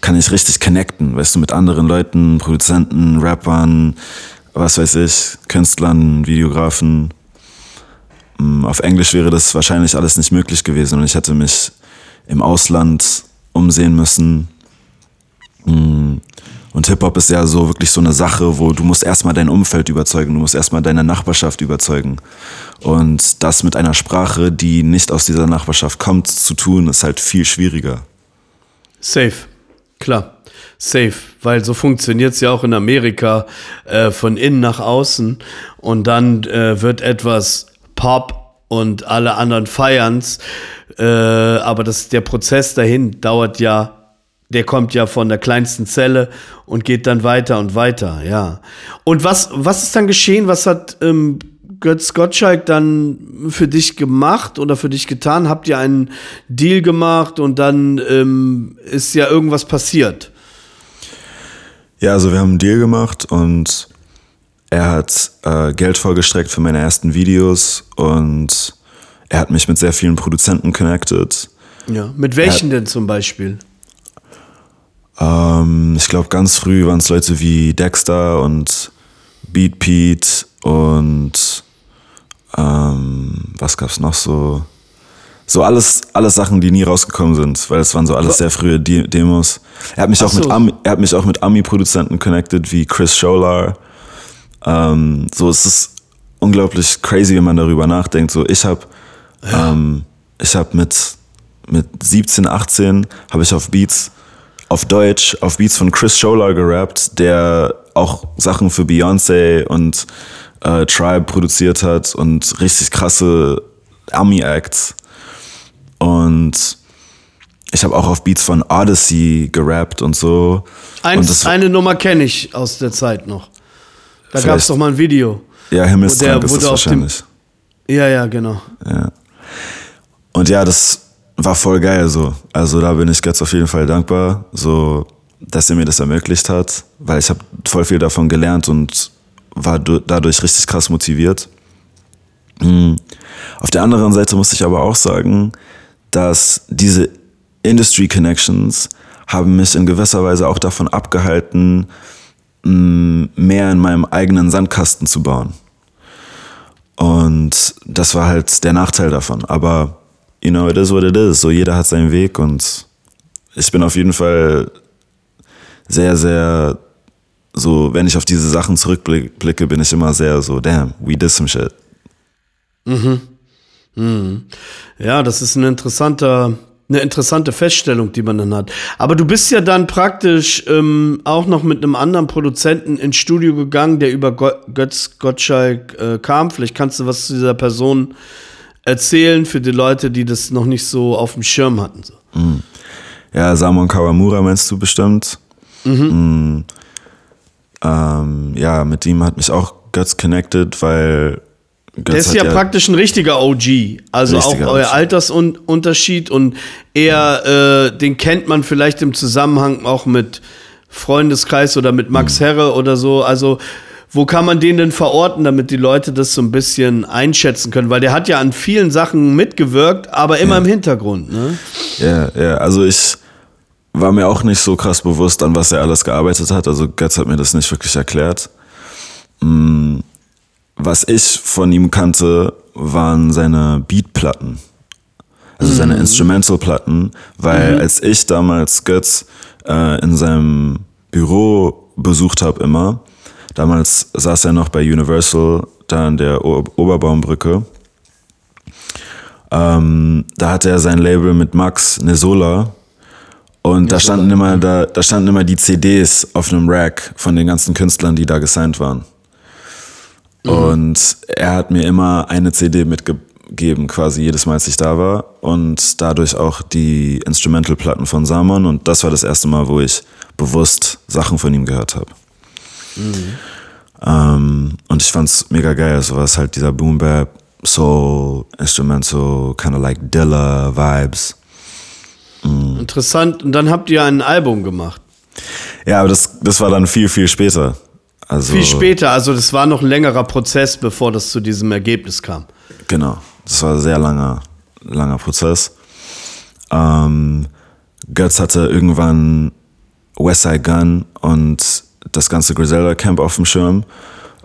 kann ich richtig connecten, weißt du, mit anderen Leuten, Produzenten, Rappern, was weiß ich, Künstlern, Videografen. Mm, auf Englisch wäre das wahrscheinlich alles nicht möglich gewesen und ich hätte mich im Ausland umsehen müssen. Und Hip-Hop ist ja so wirklich so eine Sache, wo du musst erstmal dein Umfeld überzeugen, du musst erstmal deine Nachbarschaft überzeugen. Und das mit einer Sprache, die nicht aus dieser Nachbarschaft kommt, zu tun, ist halt viel schwieriger. Safe. Klar, safe, weil so funktioniert es ja auch in Amerika äh, von innen nach außen und dann äh, wird etwas Pop und alle anderen feiern's, äh, aber das, der Prozess dahin dauert ja der kommt ja von der kleinsten Zelle und geht dann weiter und weiter, ja. Und was, was ist dann geschehen? Was hat ähm, Götz Gottschalk dann für dich gemacht oder für dich getan? Habt ihr einen Deal gemacht und dann ähm, ist ja irgendwas passiert? Ja, also wir haben einen Deal gemacht und er hat äh, Geld vorgestreckt für meine ersten Videos und er hat mich mit sehr vielen Produzenten connected. Ja, mit welchen hat, denn zum Beispiel? Ähm, ich glaube, ganz früh waren es Leute wie Dexter und Beat Pete und ähm, was gab's noch so? So alles, alles Sachen, die nie rausgekommen sind, weil es waren so alles sehr frühe De Demos. Er hat mich auch so. mit Ami, er hat mich auch mit Ami-Produzenten connected wie Chris Scholar. Ähm, so es ist unglaublich crazy, wenn man darüber nachdenkt. So ich habe, ja. ähm, ich habe mit mit 17, 18 habe ich auf Beats auf Deutsch auf Beats von Chris Scholar gerappt, der auch Sachen für Beyoncé und äh, Tribe produziert hat und richtig krasse Army-Acts. Und ich habe auch auf Beats von Odyssey gerappt und so. Eins, und eine Nummer kenne ich aus der Zeit noch. Da gab es doch mal ein Video. Ja, Himmelstrank ist das wahrscheinlich. Dem, ja, ja, genau. Ja. Und ja, das war voll geil so. Also da bin ich ganz auf jeden Fall dankbar, so dass er mir das ermöglicht hat, weil ich habe voll viel davon gelernt und war dadurch richtig krass motiviert. Hm. Auf der anderen Seite muss ich aber auch sagen, dass diese Industry Connections haben mich in gewisser Weise auch davon abgehalten, mehr in meinem eigenen Sandkasten zu bauen. Und das war halt der Nachteil davon. Aber, you know, it is what it is. So jeder hat seinen Weg und ich bin auf jeden Fall sehr, sehr so, wenn ich auf diese Sachen zurückblicke, bin ich immer sehr so, damn, we did some shit. Mhm. Mhm. Ja, das ist ein interessanter, eine interessante Feststellung, die man dann hat. Aber du bist ja dann praktisch ähm, auch noch mit einem anderen Produzenten ins Studio gegangen, der über Götz Gottschalk äh, kam. Vielleicht kannst du was zu dieser Person erzählen für die Leute, die das noch nicht so auf dem Schirm hatten. So. Mhm. Ja, Samon Kawamura meinst du bestimmt. Mhm. Mhm. Ähm, ja, mit ihm hat mich auch Götz connected, weil Götz der ist ja, ja, praktisch ein richtiger OG. Also richtiger auch euer OG. Altersunterschied und er, äh, den kennt man vielleicht im Zusammenhang auch mit Freundeskreis oder mit Max mhm. Herre oder so. Also wo kann man den denn verorten, damit die Leute das so ein bisschen einschätzen können? Weil der hat ja an vielen Sachen mitgewirkt, aber immer ja. im Hintergrund. Ne? Ja, ja, also ich war mir auch nicht so krass bewusst, an was er alles gearbeitet hat. Also Götz hat mir das nicht wirklich erklärt. Mm, was ich von ihm kannte, waren seine Beatplatten. Also seine mhm. Instrumentalplatten, weil mhm. als ich damals Götz äh, in seinem Büro besucht habe immer, damals saß er noch bei Universal da an der o Oberbaumbrücke. Ähm, da hatte er sein Label mit Max Nesola und da standen immer, da, da standen immer die CDs auf einem Rack von den ganzen Künstlern, die da gesigned waren. Mhm. Und er hat mir immer eine CD mitgegeben, quasi jedes Mal, als ich da war. Und dadurch auch die Instrumental-Platten von Samon. Und das war das erste Mal, wo ich bewusst Sachen von ihm gehört habe. Mhm. Ähm, und ich fand's mega geil. So was halt dieser Boom Bap, Soul, Instrumental, kind of like Dilla Vibes. Mhm. Interessant. Und dann habt ihr ein Album gemacht. Ja, aber das, das war dann viel, viel später. Also, viel später, also das war noch ein längerer Prozess, bevor das zu diesem Ergebnis kam. Genau, das war ein sehr langer, langer Prozess. Ähm, Götz hatte irgendwann Westside Gun und das ganze Griselda Camp auf dem Schirm.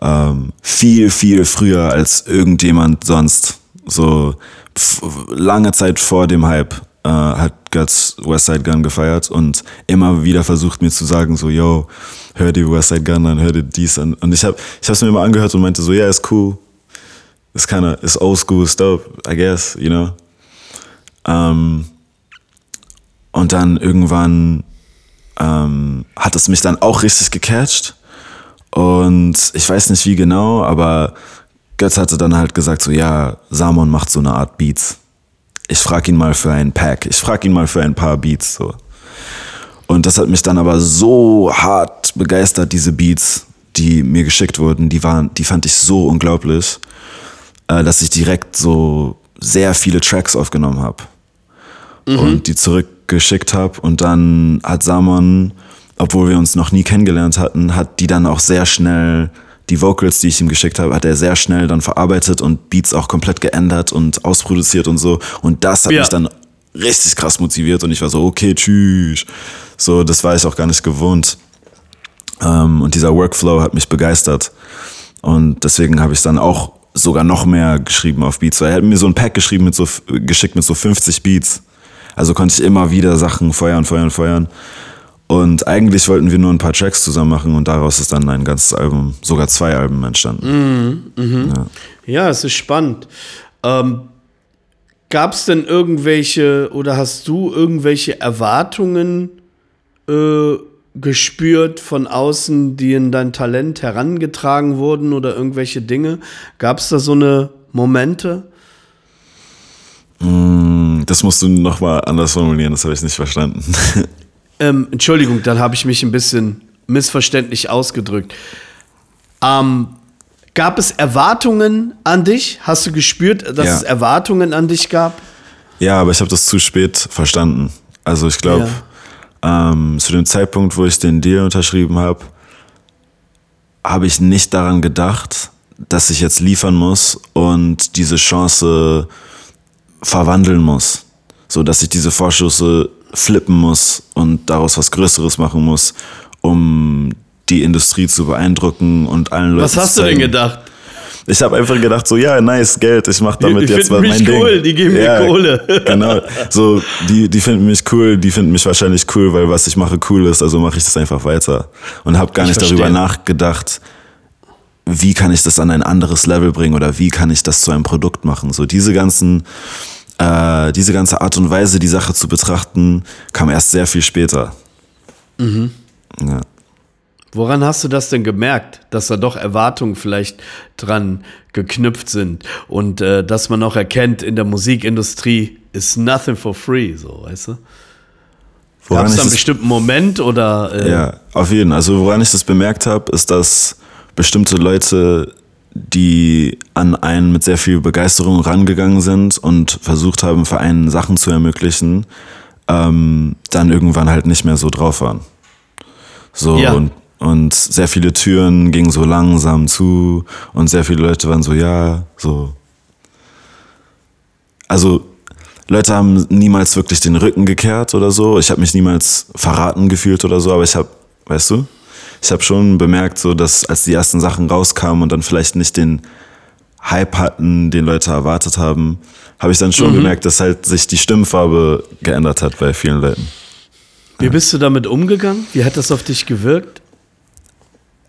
Ähm, viel, viel früher als irgendjemand sonst. So lange Zeit vor dem Hype äh, hat Guts Westside Gun gefeiert und immer wieder versucht mir zu sagen, so, yo, hör dir Westside Gun an, hör dir dies an. Und ich habe ich es mir immer angehört und meinte so, ja, yeah, ist cool. Ist kinda, ist old school, ist dope, I guess, you know. Ähm, und dann irgendwann ähm, hat es mich dann auch richtig gecatcht. Und ich weiß nicht wie genau, aber Götz hatte dann halt gesagt, so ja, Samon macht so eine Art Beats ich frage ihn mal für ein Pack, ich frage ihn mal für ein paar Beats. So. Und das hat mich dann aber so hart begeistert, diese Beats, die mir geschickt wurden, die waren, die fand ich so unglaublich, äh, dass ich direkt so sehr viele Tracks aufgenommen habe mhm. und die zurückgeschickt habe. Und dann hat Samon, obwohl wir uns noch nie kennengelernt hatten, hat die dann auch sehr schnell die Vocals, die ich ihm geschickt habe, hat er sehr schnell dann verarbeitet und Beats auch komplett geändert und ausproduziert und so. Und das hat ja. mich dann richtig krass motiviert und ich war so, okay, tschüss. So, das war ich auch gar nicht gewohnt. Ähm, und dieser Workflow hat mich begeistert. Und deswegen habe ich dann auch sogar noch mehr geschrieben auf Beats. Weil er hat mir so ein Pack geschrieben mit so, geschickt mit so 50 Beats. Also konnte ich immer wieder Sachen feuern, feuern, feuern. Und eigentlich wollten wir nur ein paar Tracks zusammen machen und daraus ist dann ein ganzes Album, sogar zwei Alben entstanden. Mhm, mh. ja. ja, es ist spannend. Ähm, Gab es denn irgendwelche oder hast du irgendwelche Erwartungen äh, gespürt von außen, die in dein Talent herangetragen wurden oder irgendwelche Dinge? Gab es da so eine Momente? Mm, das musst du nochmal anders formulieren, das habe ich nicht verstanden. Ähm, Entschuldigung, dann habe ich mich ein bisschen missverständlich ausgedrückt. Ähm, gab es Erwartungen an dich? Hast du gespürt, dass ja. es Erwartungen an dich gab? Ja, aber ich habe das zu spät verstanden. Also ich glaube, ja. ähm, zu dem Zeitpunkt, wo ich den Deal unterschrieben habe, habe ich nicht daran gedacht, dass ich jetzt liefern muss und diese Chance verwandeln muss. So dass ich diese Vorschüsse flippen muss und daraus was Größeres machen muss, um die Industrie zu beeindrucken und allen Leuten Was hast zu du denn gedacht? Ich habe einfach gedacht, so, ja, nice, Geld, ich mache damit Die jetzt finden was mich mein cool, Ding. die geben mir ja, Kohle. Genau, so, die, die finden mich cool, die finden mich wahrscheinlich cool, weil was ich mache cool ist, also mache ich das einfach weiter. Und habe gar Ich nicht verstehe. darüber nachgedacht, wie kann ich das an ein anderes Level bringen oder wie kann ich das zu einem Produkt machen. So diese ganzen, äh, diese ganze Art und Weise, die Sache zu betrachten, kam erst sehr viel später. Mhm. Ja. Woran hast du das denn gemerkt, dass da doch Erwartungen vielleicht dran geknüpft sind und äh, dass man auch erkennt, in der Musikindustrie ist nothing for free, so, weißt du? Gab es da einen bestimmten Moment oder äh, Ja, auf jeden Fall. Also woran ich das bemerkt habe, ist, dass bestimmte Leute, die an einen mit sehr viel Begeisterung rangegangen sind und versucht haben, Vereinen Sachen zu ermöglichen, ähm, dann irgendwann halt nicht mehr so drauf waren. So Ja. und, und sehr viele Türen gingen so langsam zu und sehr viele Leute waren so, ja, so. Also Leute haben niemals wirklich den Rücken gekehrt oder so. Ich habe mich niemals verraten gefühlt oder so, aber ich habe, weißt du, ich habe schon bemerkt, so dass als die ersten Sachen rauskamen und dann vielleicht nicht den Hype hatten, den Leute erwartet haben, habe ich dann schon bemerkt, dass halt sich die Stimmfarbe geändert hat bei vielen Leuten. wie bist du damit umgegangen? Wie hat das auf dich gewirkt?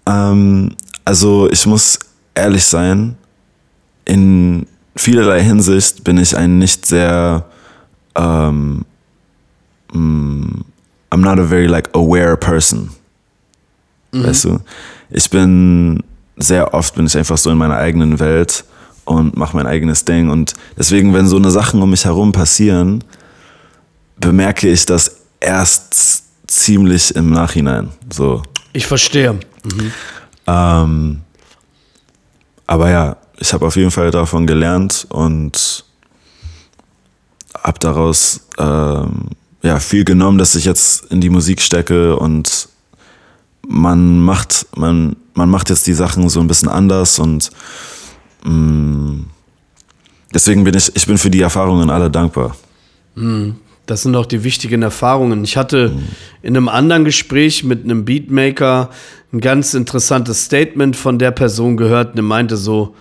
Ähm, also ich muss ehrlich sein, in vielerlei Hinsicht bin ich ein nicht sehr, ähm, mm, I'm not a very like aware person. Weißt du? Ich bin sehr oft bin ich einfach so in meiner eigenen Welt und mache mein eigenes Ding und deswegen, wenn so eine Sachen um mich herum passieren, bemerke ich das erst ziemlich im Nachhinein. So. Ich verstehe. Ähm, aber ja, ich habe auf jeden Fall davon gelernt und habe daraus ähm, ja, viel genommen, dass ich jetzt in die Musik stecke und man macht, man, man macht jetzt die Sachen so ein bisschen anders und mh, deswegen bin ich, ich bin für die Erfahrungen alle dankbar. Das sind auch die wichtigen Erfahrungen. Ich hatte in einem anderen Gespräch mit einem Beatmaker ein ganz interessantes Statement von der Person gehört, und er meinte so,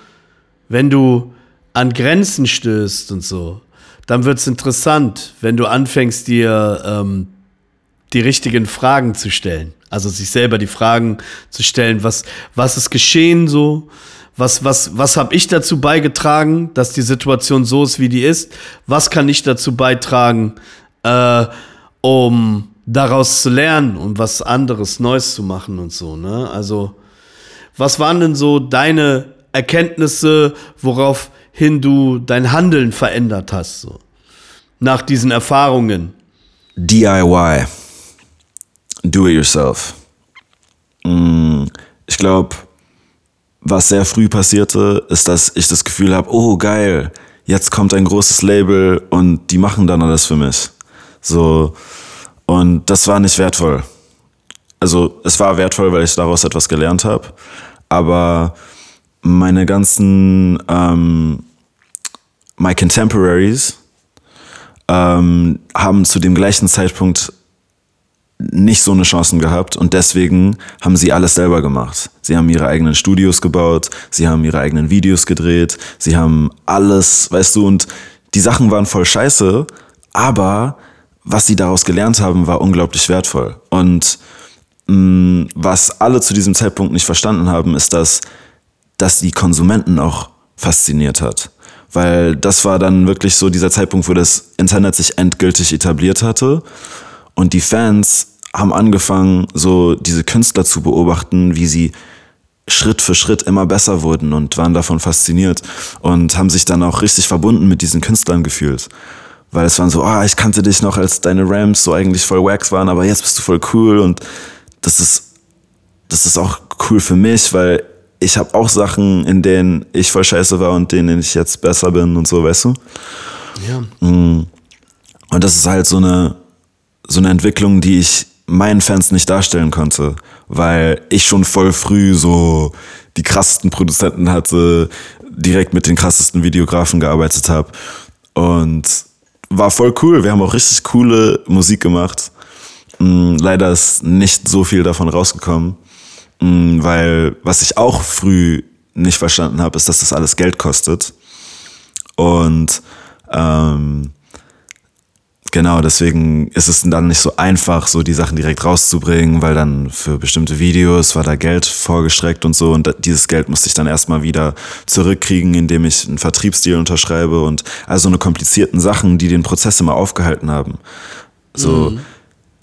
wenn du an Grenzen stößt und so, dann wird es interessant, wenn du anfängst, dir ähm, die richtigen Fragen zu stellen. Also sich selber die Fragen zu stellen, was, was ist geschehen so? Was, was, was habe ich dazu beigetragen, dass die Situation so ist, wie die ist? Was kann ich dazu beitragen, äh, um daraus zu lernen und was anderes Neues zu machen und so, ne? Also, was waren denn so deine Erkenntnisse, woraufhin du dein Handeln verändert hast, so? Nach diesen Erfahrungen? DIY. Do it yourself. Mm, Ich glaube, was sehr früh passierte, ist, dass ich das Gefühl habe, oh geil, jetzt kommt ein großes Label und die machen dann alles für mich. So und das war nicht wertvoll. Also es war wertvoll, weil ich daraus etwas gelernt habe, aber meine ganzen ähm, my contemporaries ähm, haben zu dem gleichen Zeitpunkt nicht so eine Chancen gehabt und deswegen haben sie alles selber gemacht. Sie haben ihre eigenen Studios gebaut, sie haben ihre eigenen Videos gedreht, sie haben alles, weißt du, und die Sachen waren voll scheiße, aber was sie daraus gelernt haben, war unglaublich wertvoll. Und mh, was alle zu diesem Zeitpunkt nicht verstanden haben, ist, dass das die Konsumenten auch fasziniert hat. Weil das war dann wirklich so dieser Zeitpunkt, wo das Internet sich endgültig etabliert hatte. Und die Fans haben angefangen, so diese Künstler zu beobachten, wie sie Schritt für Schritt immer besser wurden und waren davon fasziniert und haben sich dann auch richtig verbunden mit diesen Künstlern gefühlt. Weil es waren so, ah, ich kannte dich noch, als deine Rams so eigentlich voll wax waren, aber jetzt bist du voll cool und das ist, das ist auch cool für mich, weil ich habe auch Sachen, in denen ich voll scheiße war und denen ich jetzt besser bin und so, weißt du? Ja. Und das ist halt so eine, so eine Entwicklung, die ich meinen Fans nicht darstellen konnte, weil ich schon voll früh so die krassesten Produzenten hatte, direkt mit den krassesten Videografen gearbeitet habe und war voll cool. Wir haben auch richtig coole Musik gemacht. Mm, leider ist nicht so viel davon rausgekommen, mm, weil was ich auch früh nicht verstanden habe, ist, dass das alles Geld kostet. Und ähm, Genau, deswegen ist es dann nicht so einfach, so die Sachen direkt rauszubringen, weil dann für bestimmte Videos war da Geld vorgestreckt und so und dieses Geld musste ich dann erstmal wieder zurückkriegen, indem ich einen Vertriebsdeal unterschreibe und also eine komplizierten Sachen, die den Prozess immer aufgehalten haben. So, mhm.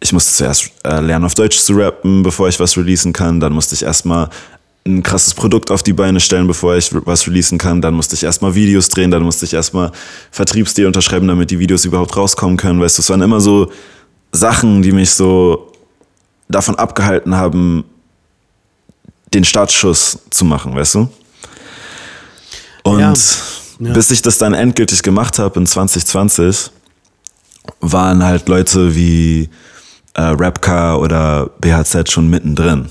ich musste zuerst äh, lernen, auf Deutsch zu rappen, bevor ich was releasen kann. Dann musste ich erstmal ein krasses Produkt auf die Beine stellen, bevor ich was releasen kann. Dann musste ich erstmal Videos drehen, dann musste ich erstmal Vertriebsdeal unterschreiben, damit die Videos überhaupt rauskommen können. Weißt du, es waren immer so Sachen, die mich so davon abgehalten haben, den Startschuss zu machen, weißt du? Und ja. Ja. bis ich das dann endgültig gemacht habe in 2020, waren halt Leute wie äh, Rapcar oder BHZ schon mittendrin.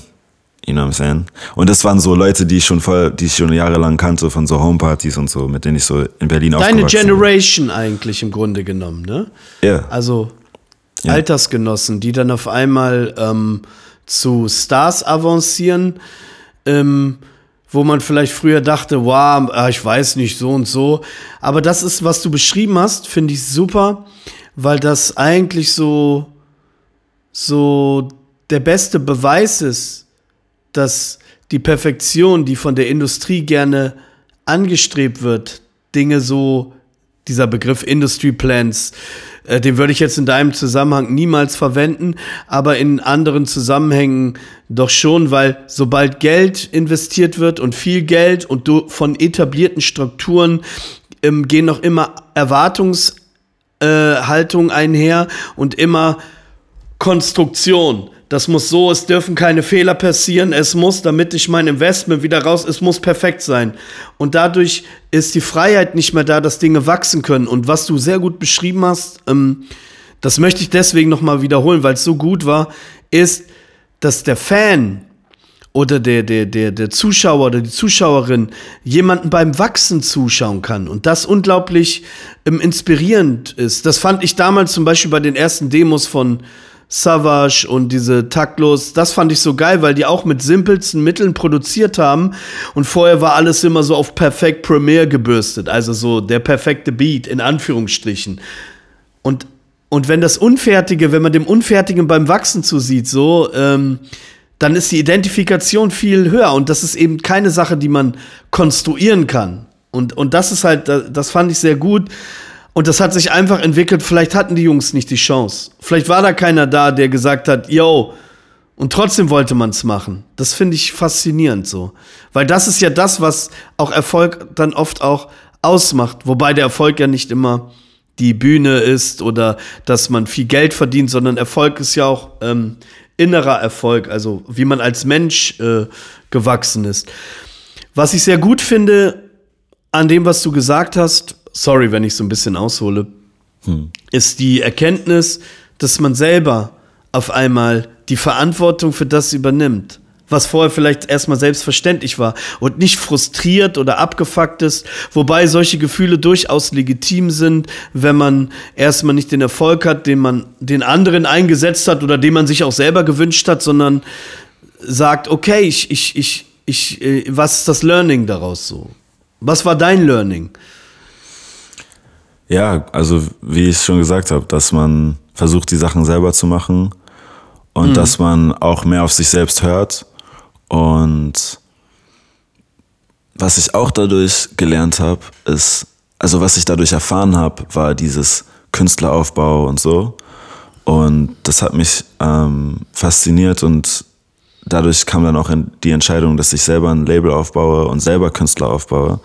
You know what I'm saying? Und das waren so Leute, die ich schon voll, die ich schon jahrelang kannte von so Homepartys und so, mit denen ich so in Berlin Deine Generation bin. eigentlich im Grunde genommen, ne? Ja. Yeah. Also yeah. Altersgenossen, die dann auf einmal ähm, zu Stars avancieren, ähm, wo man vielleicht früher dachte, wow, ah, ich weiß nicht, so und so. Aber das ist, was du beschrieben hast, finde ich super, weil das eigentlich so, so der beste Beweis ist, dass die Perfektion, die von der Industrie gerne angestrebt wird, Dinge so, dieser Begriff Industry Plans, äh, den würde ich jetzt in deinem Zusammenhang niemals verwenden, aber in anderen Zusammenhängen doch schon, weil sobald Geld investiert wird und viel Geld und du von etablierten Strukturen ähm, gehen noch immer Erwartungshaltung äh, einher und immer Konstruktion das muss so, es dürfen keine Fehler passieren, es muss, damit ich mein Investment wieder raus, es muss perfekt sein. Und dadurch ist die Freiheit nicht mehr da, dass Dinge wachsen können. Und was du sehr gut beschrieben hast, ähm, das möchte ich deswegen nochmal wiederholen, weil es so gut war, ist, dass der Fan oder der, der, der, der Zuschauer oder die Zuschauerin jemanden beim Wachsen zuschauen kann und das unglaublich ähm, inspirierend ist. Das fand ich damals zum Beispiel bei den ersten Demos von, Savage und diese Taktlos, das fand ich so geil, weil die auch mit simpelsten Mitteln produziert haben und vorher war alles immer so auf perfekt Premiere gebürstet, also so der perfekte Beat in Anführungsstrichen. Und und wenn das Unfertige, wenn man dem Unfertigen beim Wachsen zusieht, so, ähm, dann ist die Identifikation viel höher und das ist eben keine Sache, die man konstruieren kann. Und, und das ist halt, das fand ich sehr gut. Und das hat sich einfach entwickelt. Vielleicht hatten die Jungs nicht die Chance. Vielleicht war da keiner da, der gesagt hat, yo, und trotzdem wollte man es machen. Das finde ich faszinierend so. Weil das ist ja das, was auch Erfolg dann oft auch ausmacht. Wobei der Erfolg ja nicht immer die Bühne ist oder dass man viel Geld verdient, sondern Erfolg ist ja auch ähm, innerer Erfolg, also wie man als Mensch äh, gewachsen ist. Was ich sehr gut finde an dem, was du gesagt hast, sorry, wenn ich so ein bisschen aushole, hm. ist die Erkenntnis, dass man selber auf einmal die Verantwortung für das übernimmt, was vorher vielleicht erstmal selbstverständlich war und nicht frustriert oder abgefuckt ist, wobei solche Gefühle durchaus legitim sind, wenn man erstmal nicht den Erfolg hat, den man den anderen eingesetzt hat oder den man sich auch selber gewünscht hat, sondern sagt, okay, ich, ich, ich, ich, äh, was ist das Learning daraus so? Was war dein Learning? Ja, also wie ich schon gesagt habe, dass man versucht, die Sachen selber zu machen und mhm. dass man auch mehr auf sich selbst hört. Und was ich auch dadurch gelernt habe, ist, also was ich dadurch erfahren habe, war dieses Künstleraufbau und so. Und das hat mich ähm, fasziniert und dadurch kam dann auch die Entscheidung, dass ich selber ein Label aufbaue und selber Künstler aufbaue.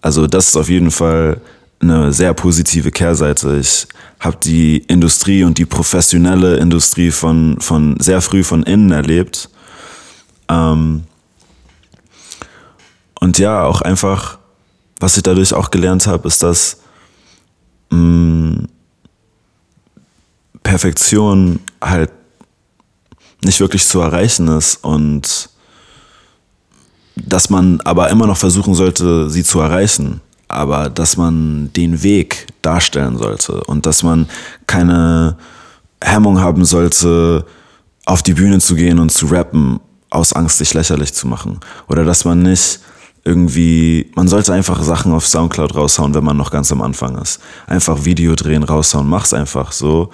Also das ist auf jeden Fall eine sehr positive Kehrseite. Ich habe die Industrie und die professionelle Industrie von, von sehr früh von innen erlebt. Ähm und ja, auch einfach, was ich dadurch auch gelernt habe, ist, dass mh, mm, Perfektion halt nicht wirklich zu erreichen ist und dass man aber immer noch versuchen sollte, sie zu erreichen. Aber dass man den Weg darstellen sollte und dass man keine Hemmung haben sollte, auf die Bühne zu gehen und zu rappen, aus Angst, sich lächerlich zu machen. Oder dass man nicht irgendwie, man sollte einfach Sachen auf Soundcloud raushauen, wenn man noch ganz am Anfang ist. Einfach Video drehen, raushauen, mach's einfach so.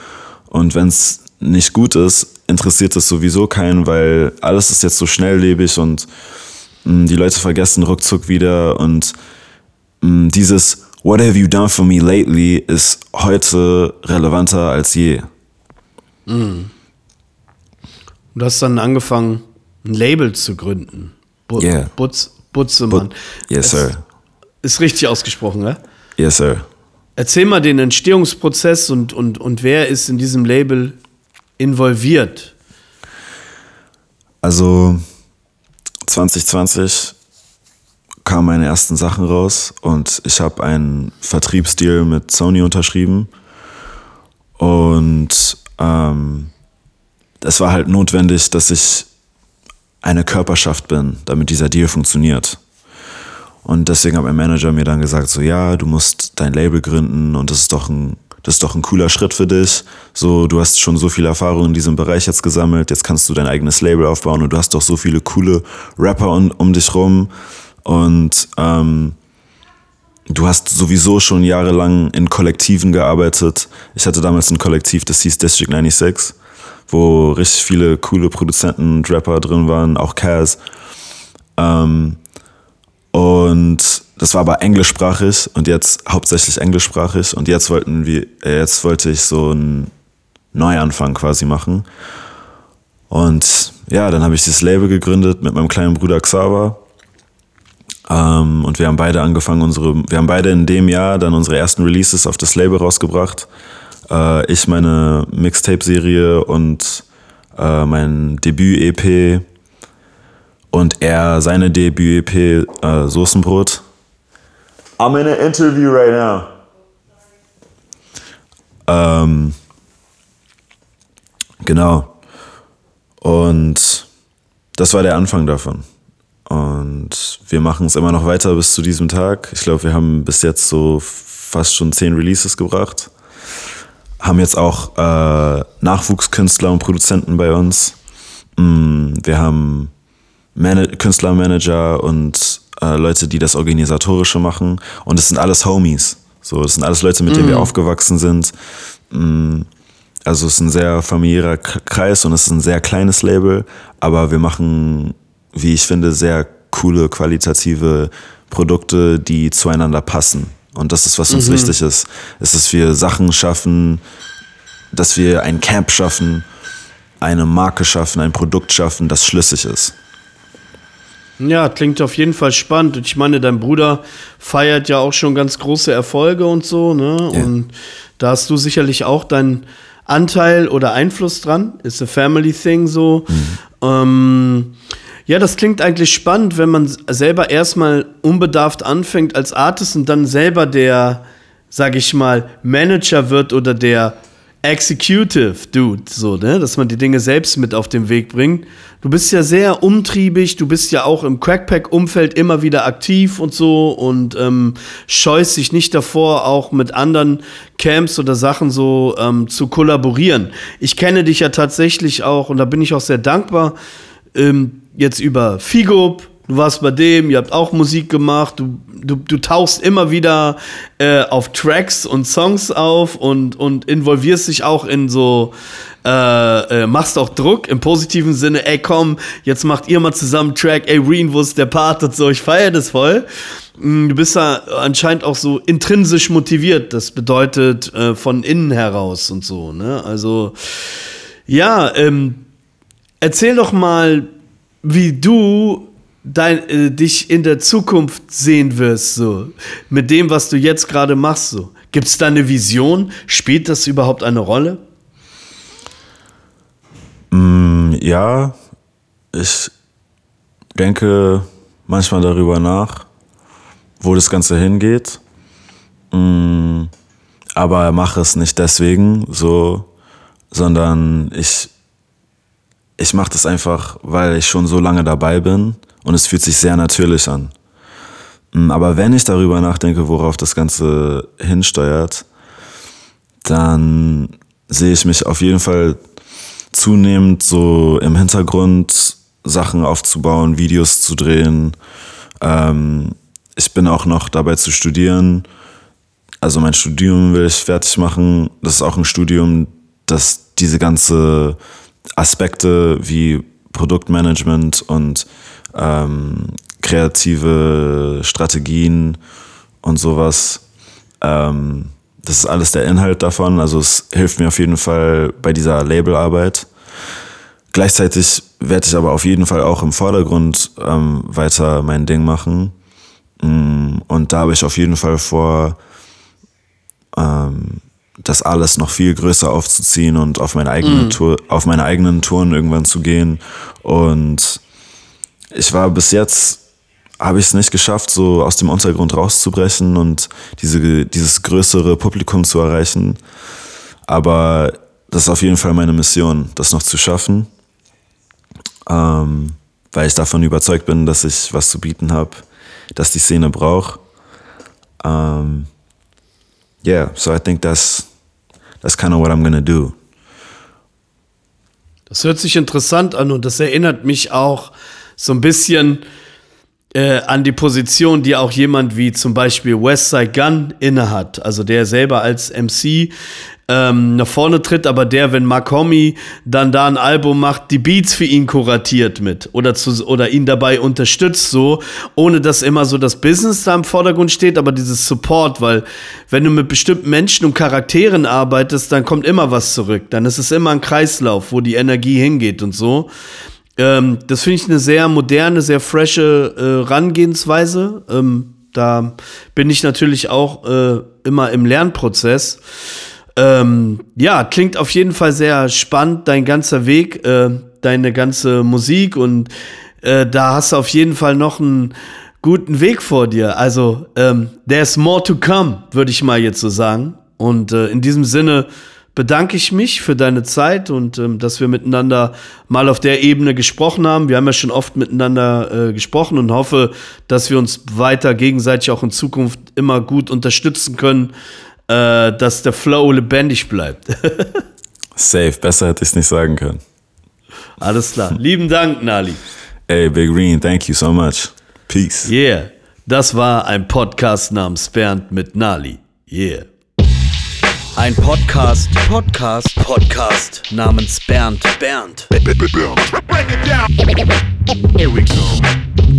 Und wenn's nicht gut ist, interessiert es sowieso keinen, weil alles ist jetzt so schnelllebig und mm, die Leute vergessen ruckzuck wieder und dieses What have you done for me lately ist heute relevanter als je. Mhm. Du hast dann angefangen, ein Label zu gründen. Bu yeah. Butz, Butzemann. But, yes, sir. Ist richtig ausgesprochen, ne? Yes, sir. Erzähl mal den Entstehungsprozess und, und, und wer ist in diesem Label involviert? Also 2020 kamen meine ersten Sachen raus und ich habe einen Vertriebsdeal mit Sony unterschrieben. Und ähm, es war halt notwendig, dass ich eine Körperschaft bin, damit dieser Deal funktioniert. Und deswegen hat mein Manager mir dann gesagt, so ja, du musst dein Label gründen und das ist doch ein, das ist doch ein cooler Schritt für dich. So, du hast schon so viel Erfahrung in diesem Bereich jetzt gesammelt, jetzt kannst du dein eigenes Label aufbauen und du hast doch so viele coole Rapper um, um dich rum. Und ähm, du hast sowieso schon jahrelang in Kollektiven gearbeitet. Ich hatte damals ein Kollektiv, das hieß District 96 wo richtig viele coole Produzenten und Rapper drin waren, auch Kaz. Ähm, und das war aber englischsprachig und jetzt hauptsächlich englischsprachig und jetzt wollten wir, äh, jetzt wollte ich so einen Neuanfang quasi machen. Und ja, dann habe ich dieses Label gegründet mit meinem kleinen Bruder Xaver. Ähm, und wir haben beide angefangen, unsere, wir haben beide in dem Jahr dann unsere ersten Releases auf das Label rausgebracht. Äh, ich meine Mixtape-Serie und äh, mein Debüt-EP und er seine Debüt-EP äh, Soßenbrot. I'm in an interview right now. Ähm, genau. Und das war der Anfang davon. Und wir machen es immer noch weiter bis zu diesem Tag. Ich glaube, wir haben bis jetzt so fast schon zehn Releases gebracht haben jetzt auch äh, Nachwuchskünstler und Produzenten bei uns. Mm, wir haben Man Künstlermanager und äh, Leute, die das Organisatorische machen. Und es sind alles Homies. So, das sind alles Leute, mit denen wir mhm. aufgewachsen sind. Mm, also es ist ein sehr familiärer Kreis und es ist ein sehr kleines Label, aber wir machen, wie ich finde, sehr coole, qualitative Produkte, die zueinander passen. Und das ist, was uns mhm. wichtig ist. ist, dass wir Sachen schaffen, dass wir ein Camp schaffen, eine Marke schaffen, ein Produkt schaffen, das schlüssig ist. Ja, klingt auf jeden Fall spannend. Und ich meine, dein Bruder feiert ja auch schon ganz große Erfolge und so, ne? Ja. Und da hast du sicherlich auch deinen Anteil oder Einfluss dran. Ist a family thing so. Mhm. Ähm, ja, das klingt eigentlich spannend, wenn man selber erstmal unbedarft anfängt als Artist und dann selber der, sag ich mal, Manager wird oder der Executive Dude, so, ne, dass man die Dinge selbst mit auf den Weg bringt. Du bist ja sehr umtriebig, du bist ja auch im Crackpack-Umfeld immer wieder aktiv und so und ähm, scheust dich nicht davor, auch mit anderen Camps oder Sachen so ähm, zu kollaborieren. Ich kenne dich ja tatsächlich auch und da bin ich auch sehr dankbar. Ähm, jetzt über Figo, du warst bei dem, ihr habt auch Musik gemacht, du, du, du tauchst immer wieder äh, auf Tracks und Songs auf und, und involvierst dich auch in so, äh, äh, machst auch Druck im positiven Sinne, ey komm, jetzt macht ihr mal zusammen Track, ey Reen, wo ist der Part und so, ich feiere das voll. Mm, du bist da anscheinend auch so intrinsisch motiviert, das bedeutet äh, von innen heraus und so, ne? Also, ja, ähm, erzähl doch mal, wie du dein, äh, dich in der Zukunft sehen wirst, so mit dem, was du jetzt gerade machst. So. Gibt es da eine Vision? Spielt das überhaupt eine Rolle? Mm, ja, ich denke manchmal darüber nach, wo das Ganze hingeht. Mm, aber mache es nicht deswegen so, sondern ich ich mache das einfach, weil ich schon so lange dabei bin und es fühlt sich sehr natürlich an. Mm, aber wenn ich darüber nachdenke, worauf das Ganze hinsteuert, dann sehe ich mich auf jeden Fall zunehmend so im Hintergrund Sachen aufzubauen, Videos zu drehen. Ähm, ich bin auch noch dabei zu studieren. Also mein Studium will ich fertig machen. Das ist auch ein Studium, das diese ganze Aspekte wie Produktmanagement und ähm, kreative Strategien und sowas. Ähm, das ist alles der Inhalt davon. Also es hilft mir auf jeden Fall bei dieser Labelarbeit. Gleichzeitig werde ich aber auf jeden Fall auch im Vordergrund ähm, weiter mein Ding machen. Mm, und da habe ich auf jeden Fall vor, ähm, das alles noch viel größer aufzuziehen und auf meine eigene mm. Tour, auf meine eigenen Touren irgendwann zu gehen. Und ich war bis jetzt habe ich es nicht geschafft, so aus dem Untergrund rauszubrechen und diese, dieses größere Publikum zu erreichen. Aber das ist auf jeden Fall meine Mission, das noch zu schaffen, ähm, weil ich davon überzeugt bin, dass ich was zu bieten habe, dass die Szene braucht. Ähm, yeah, so I think that's that's kind of what I'm gonna do. Das hört sich interessant an und das erinnert mich auch so ein bisschen äh, an die Position, die auch jemand wie zum Beispiel Westside Gun innehat. Also der selber als MC ähm, nach vorne tritt, aber der, wenn Mark Homie dann da ein Album macht, die Beats für ihn kuratiert mit oder, zu, oder ihn dabei unterstützt, so, ohne dass immer so das Business da im Vordergrund steht, aber dieses Support, weil wenn du mit bestimmten Menschen und Charakteren arbeitest, dann kommt immer was zurück. Dann ist es immer ein Kreislauf, wo die Energie hingeht und so. Ähm, das finde ich eine sehr moderne, sehr frische äh, Rangehensweise. Ähm, da bin ich natürlich auch äh, immer im Lernprozess. Ähm, ja, klingt auf jeden Fall sehr spannend, dein ganzer Weg, äh, deine ganze Musik und äh, da hast du auf jeden Fall noch einen guten Weg vor dir. Also, ähm, there's more to come, würde ich mal jetzt so sagen. Und äh, in diesem Sinne bedanke ich mich für deine Zeit und ähm, dass wir miteinander mal auf der Ebene gesprochen haben. Wir haben ja schon oft miteinander äh, gesprochen und hoffe, dass wir uns weiter gegenseitig auch in Zukunft immer gut unterstützen können, äh, dass der Flow lebendig bleibt. Safe, besser hätte ich es nicht sagen können. Alles klar. Lieben Dank, Nali. Ey, Big Green, thank you so much. Peace. Yeah. Das war ein Podcast namens Bernd mit Nali. Yeah. Ein Podcast, Podcast, Podcast namens Bernd. Bernd. Bernd. Here we go.